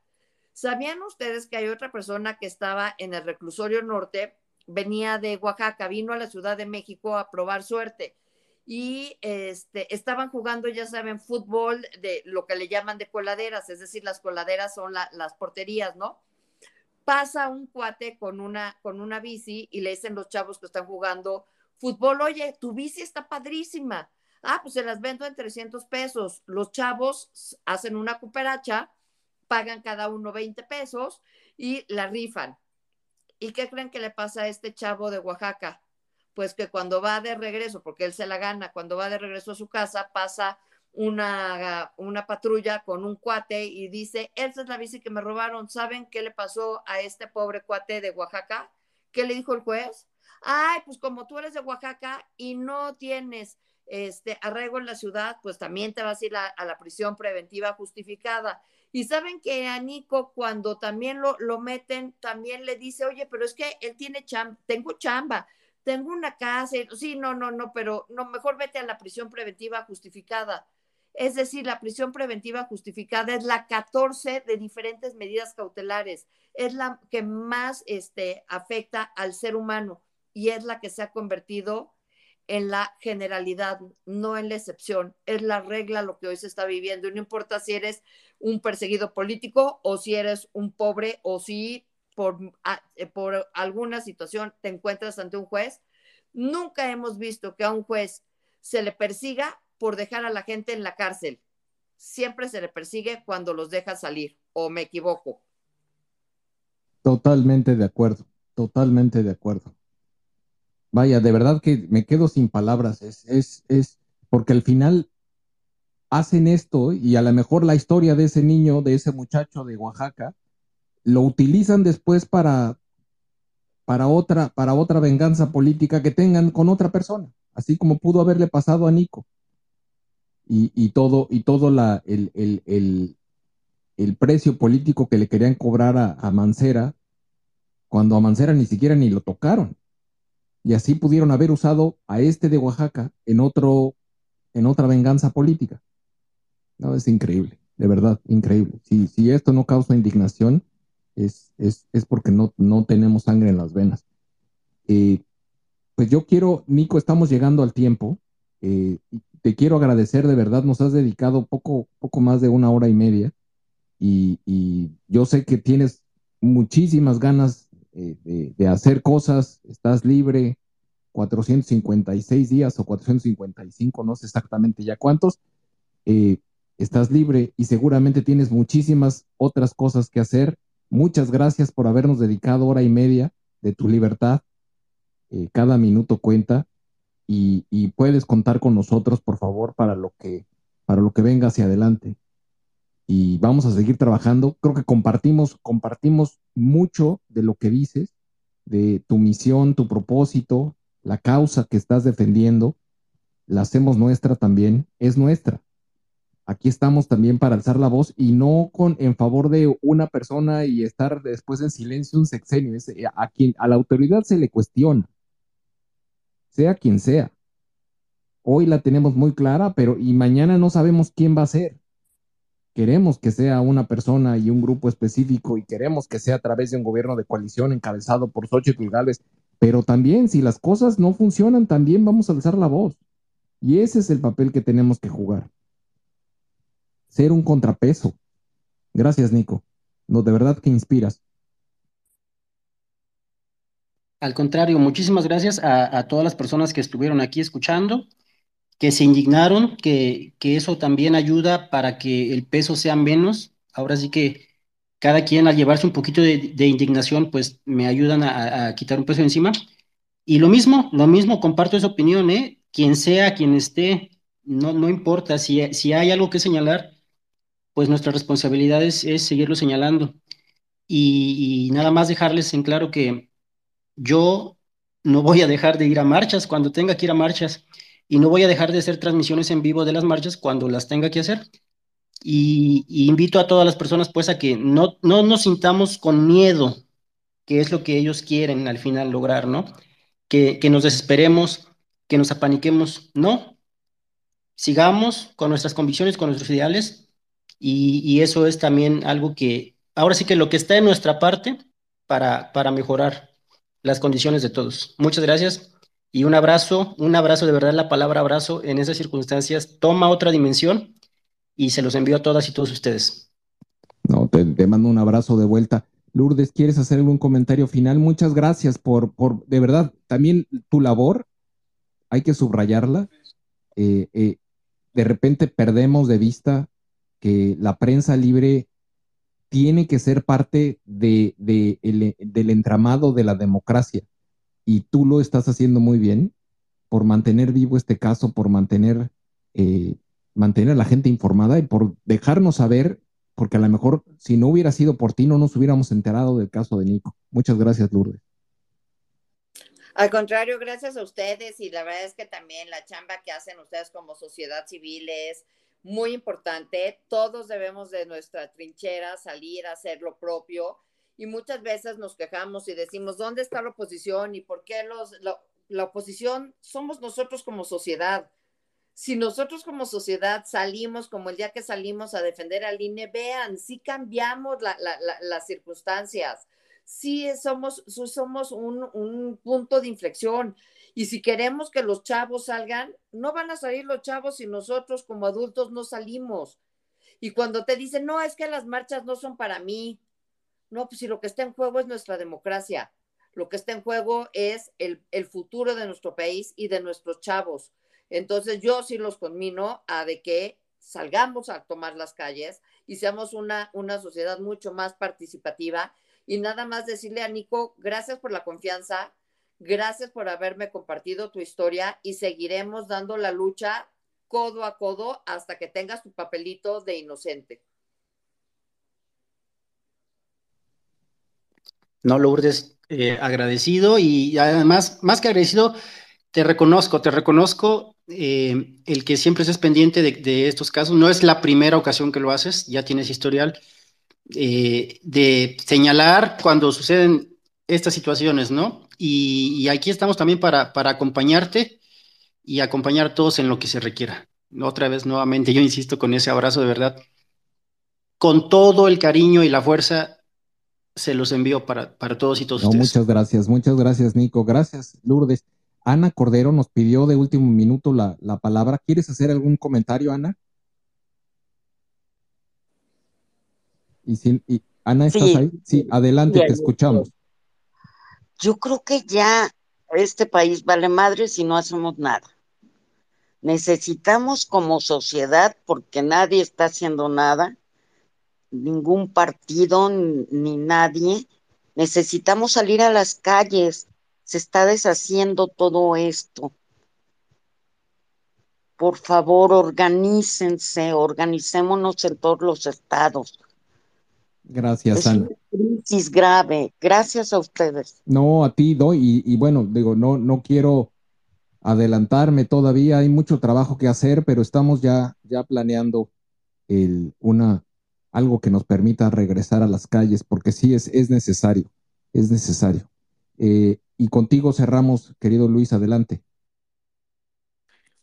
¿Sabían ustedes que hay otra persona que estaba en el reclusorio norte, venía de Oaxaca, vino a la Ciudad de México a probar suerte? y este, estaban jugando, ya saben, fútbol de lo que le llaman de coladeras, es decir, las coladeras son las porterías, ¿no? Pasa un cuate con una, con una bici y le dicen los chavos que están jugando fútbol, oye, tu bici está padrísima. Ah, pues se las vendo en 300 pesos. Los chavos hacen una cooperacha, pagan cada uno 20 pesos y la rifan. ¿Y qué creen que le pasa a este chavo de Oaxaca? Pues que cuando va de regreso, porque él se la gana, cuando va de regreso a su casa, pasa una, una patrulla con un cuate y dice, esa es la bici que me robaron. ¿Saben qué le pasó a este pobre cuate de Oaxaca? ¿Qué le dijo el juez? Ay, pues como tú eres de Oaxaca y no tienes este arraigo en la ciudad, pues también te vas a ir a, la prisión preventiva justificada. Y saben que a Nico, cuando también lo, lo meten, también le dice, oye, pero es que él tiene chamba, tengo chamba, tengo una casa, sí, no, no, no, pero no, mejor vete a la prisión preventiva justificada. Es decir, la prisión preventiva justificada es la 14 de diferentes medidas cautelares, es la que más este, afecta al ser humano y es la que se ha convertido en la generalidad, no en la excepción. Es la regla lo que hoy se está viviendo. Y no importa si eres un perseguido político o si eres un pobre o si por, eh, por alguna situación te encuentras ante un juez. Nunca hemos visto que a un juez se le persiga por dejar a la gente en la cárcel. Siempre se le persigue cuando los deja salir, o me equivoco. Totalmente de acuerdo, totalmente de acuerdo. Vaya, de verdad que me quedo sin palabras. Es, es, es porque al final hacen esto y a lo mejor la historia de ese niño, de ese muchacho de Oaxaca, lo utilizan después para, para, otra, para otra venganza política que tengan con otra persona, así como pudo haberle pasado a Nico. Y, todo, y todo la, el, el, precio político que le querían cobrar a, a Mancera, cuando a Mancera ni siquiera ni lo tocaron. Y así pudieron haber usado a este de Oaxaca en otro, en otra venganza política. No, es increíble, de verdad, increíble. Si, si esto no causa indignación, es, es, es porque no, no, tenemos sangre en las venas. Eh, pues yo quiero, Nico, estamos llegando al tiempo. Eh, te quiero agradecer, de verdad, nos has dedicado poco, poco más de una hora y media. Y, yo sé que tienes muchísimas ganas eh, de, hacer cosas, estás libre, 456 días o 455, no sé exactamente ya cuántos, estás libre y seguramente tienes muchísimas otras cosas que hacer Muchas gracias por habernos dedicado hora y media de tu libertad. Eh, cada minuto cuenta y, puedes contar con nosotros, por favor, para lo que para lo que venga hacia adelante. Y vamos a seguir trabajando. Creo que compartimos compartimos mucho de lo que dices, de tu misión, tu propósito, la causa que estás defendiendo. La hacemos nuestra también, es nuestra aquí estamos también para alzar la voz y no con en favor de una persona y estar después en silencio un sexenio. Eh, a quien a la autoridad se le cuestiona, sea quien sea. Hoy la tenemos muy clara, pero y mañana no sabemos quién va a ser. Queremos que sea una persona y un grupo específico y queremos que sea a través de un gobierno de coalición encabezado por Xochitl Gálvez, pero también si las cosas no funcionan, también vamos a alzar la voz. Y ese es el papel que tenemos que jugar ser un contrapeso. Gracias, Nico. No, de verdad que inspiras. Al contrario, muchísimas gracias a, todas las personas que estuvieron aquí escuchando, que se indignaron, que, eso también ayuda para que el peso sea menos. Ahora sí que cada quien al llevarse un poquito de, indignación, pues me ayudan a, quitar un peso encima. Y lo mismo, lo mismo, comparto esa opinión, ¿eh? Quien sea, quien esté, no, no importa. Si, si hay algo que señalar, pues nuestra responsabilidad es, seguirlo señalando. Y, nada más dejarles en claro que yo no voy a dejar de ir a marchas cuando tenga que ir a marchas y no voy a dejar de hacer transmisiones en vivo de las marchas cuando las tenga que hacer. Y, invito a todas las personas pues a que no, no nos sintamos con miedo, que es lo que ellos quieren al final lograr, ¿no? Que, que nos desesperemos, que nos apaniquemos, no. Sigamos con nuestras convicciones, con nuestros ideales y, eso es también algo que, ahora sí que lo que está en nuestra parte para, para mejorar las condiciones de todos. Muchas gracias y un abrazo, un abrazo, de verdad la palabra abrazo en esas circunstancias toma otra dimensión y se los envío a todas y todos ustedes. No, te, mando un abrazo de vuelta. Lourdes, ¿quieres hacer algún comentario final? Muchas gracias por, por de verdad, también tu labor, hay que subrayarla. Eh, eh, de repente perdemos de vista que la prensa libre tiene que ser parte de, del entramado de la democracia. Y tú lo estás haciendo muy bien por mantener vivo este caso, por mantener eh, mantener a la gente informada y por dejarnos saber, porque a lo mejor si no hubiera sido por ti no nos hubiéramos enterado del caso de Nico. Muchas gracias, Lourdes. Al contrario, gracias a ustedes y la verdad es que también la chamba que hacen ustedes como sociedad civil es muy importante. Todos debemos de nuestra trinchera salir a hacer lo propio y muchas veces nos quejamos y decimos, ¿dónde está la oposición y por qué los, la oposición somos nosotros como sociedad? Si nosotros como sociedad salimos como el día que salimos a defender al INE, vean, sí cambiamos las circunstancias sí somos, somos un, un punto de inflexión. Y si queremos que los chavos salgan, no van a salir los chavos si nosotros como adultos no salimos. Y cuando te dicen, no, es que las marchas no son para mí, no, pues si lo que está en juego es nuestra democracia, lo que está en juego es el, el futuro de nuestro país y de nuestros chavos. Entonces yo sí los conmino a de que salgamos a tomar las calles y seamos una, una sociedad mucho más participativa y nada más decirle a Nico, gracias por la confianza, gracias por haberme compartido tu historia y seguiremos dando la lucha codo a codo hasta que tengas tu papelito de inocente. No, Lourdes, eh, agradecido y además, más que agradecido, te reconozco, te reconozco eh, el que siempre estés pendiente de, estos casos. No es la primera ocasión que lo haces, ya tienes historial. Eh, de señalar cuando suceden estas situaciones, ¿no? Y, aquí estamos también para, para, acompañarte y acompañar a todos en lo que se requiera. Otra vez, nuevamente, yo insisto con ese abrazo de verdad. Con todo el cariño y la fuerza, se los envío para, para todos y todos no, ustedes. Muchas gracias, muchas gracias, Nico. Gracias, Lourdes. Ana Cordero nos pidió de último minuto la, la palabra. ¿Quieres hacer algún comentario, Ana? Y, Ana, ¿estás sí, ahí? Sí, adelante, te escuchamos. Yo creo que ya este país vale madre si no hacemos nada. Necesitamos como sociedad, porque nadie está haciendo nada, ningún partido ni, nadie, necesitamos salir a las calles. Se está deshaciendo todo esto. Por favor, organícense, organicémonos en todos los estados Gracias, es Ana. una crisis grave. Gracias a ustedes. No, a ti, doy. Y, y, bueno, digo, no, no quiero adelantarme todavía. Hay mucho trabajo que hacer, pero estamos ya, ya planeando el, una, algo que nos permita regresar a las calles, porque sí es, es necesario, es necesario. Eh, y contigo cerramos, querido Luis, adelante.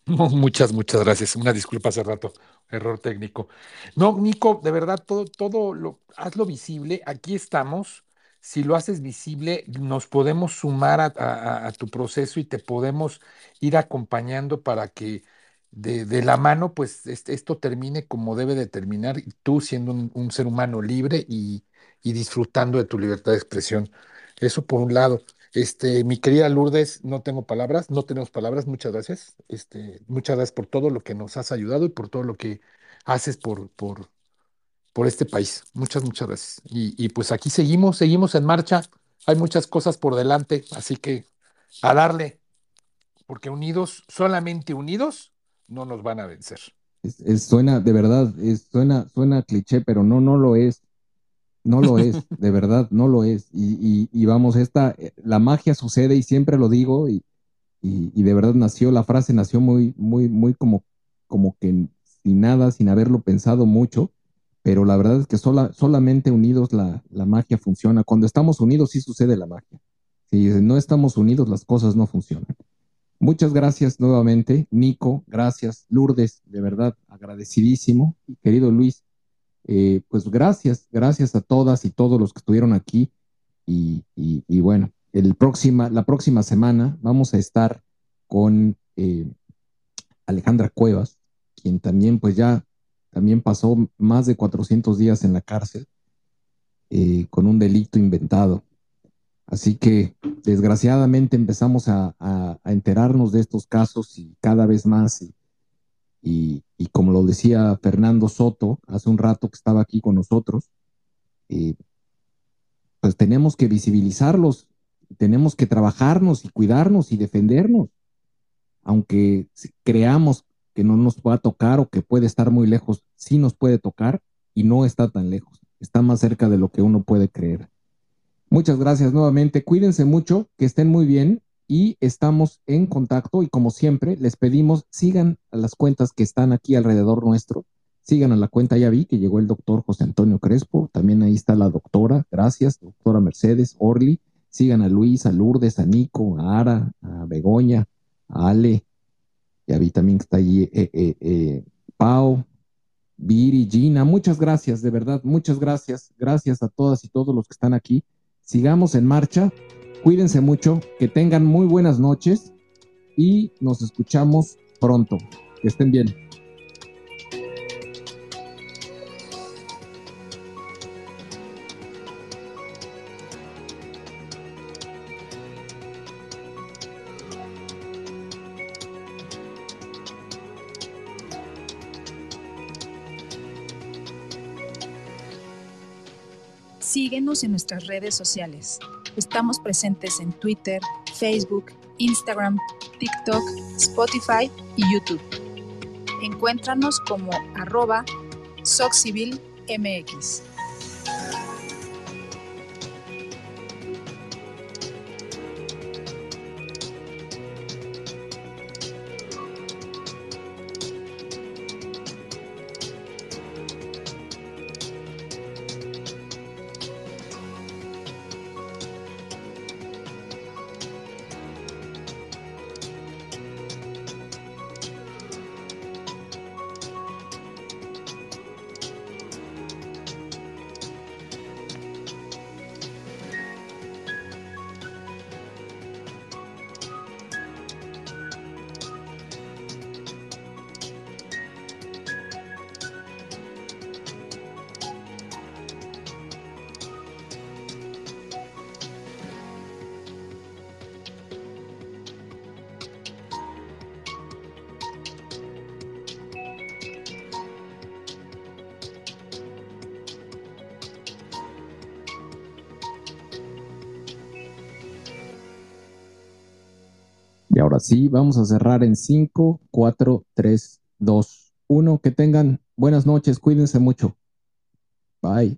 Muchas, muchas gracias. Una disculpa hace rato, error técnico. No, Nico, de verdad, todo, todo lo, hazlo visible. Aquí estamos. Si lo haces visible, nos podemos sumar a, tu proceso y te podemos ir acompañando para que de, de la mano, pues este, esto termine como debe de terminar, tú siendo un, ser humano libre y disfrutando de tu libertad de expresión. Eso por un lado. Este, mi querida Lourdes, no tengo palabras, no tenemos palabras, muchas gracias. Este, muchas gracias por todo lo que nos has ayudado y por todo lo que haces por, por, por este país. Muchas, muchas gracias. Y, y pues aquí seguimos, seguimos en marcha. Hay muchas cosas por delante, así que a darle, porque unidos, solamente unidos, no nos van a vencer. Es, suena, de verdad, es, suena, suena cliché, pero no, no lo es. No lo es, de verdad, no lo es. Y, y, y, vamos, esta, la magia sucede y siempre lo digo y, y, de verdad nació, la frase nació muy, muy, muy como, como que sin nada, sin haberlo pensado mucho, pero la verdad es que sola, solamente unidos la, la magia funciona. Cuando estamos unidos sí sucede la magia. Si no estamos unidos las cosas no funcionan. Muchas gracias nuevamente, Nico, gracias, Lourdes, de verdad agradecidísimo. Querido Luis, eh, pues gracias, gracias a todas y todos los que estuvieron aquí. Y, y, bueno, el próxima, la próxima semana vamos a estar con eh, Alejandra Cuevas, quien también pues ya también pasó más de 400 días en la cárcel eh, con un delito inventado. Así que desgraciadamente empezamos a, a, enterarnos de estos casos y cada vez más. Y, como lo decía Fernando Soto hace un rato que estaba aquí con nosotros, eh, pues tenemos que visibilizarlos, tenemos que trabajarnos y cuidarnos y defendernos, aunque creamos que no nos va a tocar o que puede estar muy lejos, sí nos puede tocar y no está tan lejos, está más cerca de lo que uno puede creer. Muchas gracias nuevamente, cuídense mucho, que estén muy bien y estamos en contacto y como siempre les pedimos sigan a las cuentas que están aquí alrededor nuestro, sigan a la cuenta, ya vi que llegó el doctor José Antonio Crespo, también ahí está la doctora, gracias, doctora Mercedes Orly, sigan a Luis, a Lourdes, a Nico, a Ara, a Begoña, a Ale, ya vi también que está ahí eh, eh, eh, Pau, Viri, Gina, muchas gracias, de verdad, muchas gracias, gracias a todas y todos los que están aquí, sigamos en marcha Cuídense mucho, que tengan muy buenas noches y nos escuchamos pronto. Que estén bien. Síguenos en nuestras redes sociales. Estamos presentes en Twitter, Facebook, Instagram, TikTok, Spotify y YouTube. Encuéntranos como arroba SocCivilMX. Sí, vamos a cerrar en 5, 4, 3, 2, 1. Que tengan buenas noches, cuídense mucho. Bye.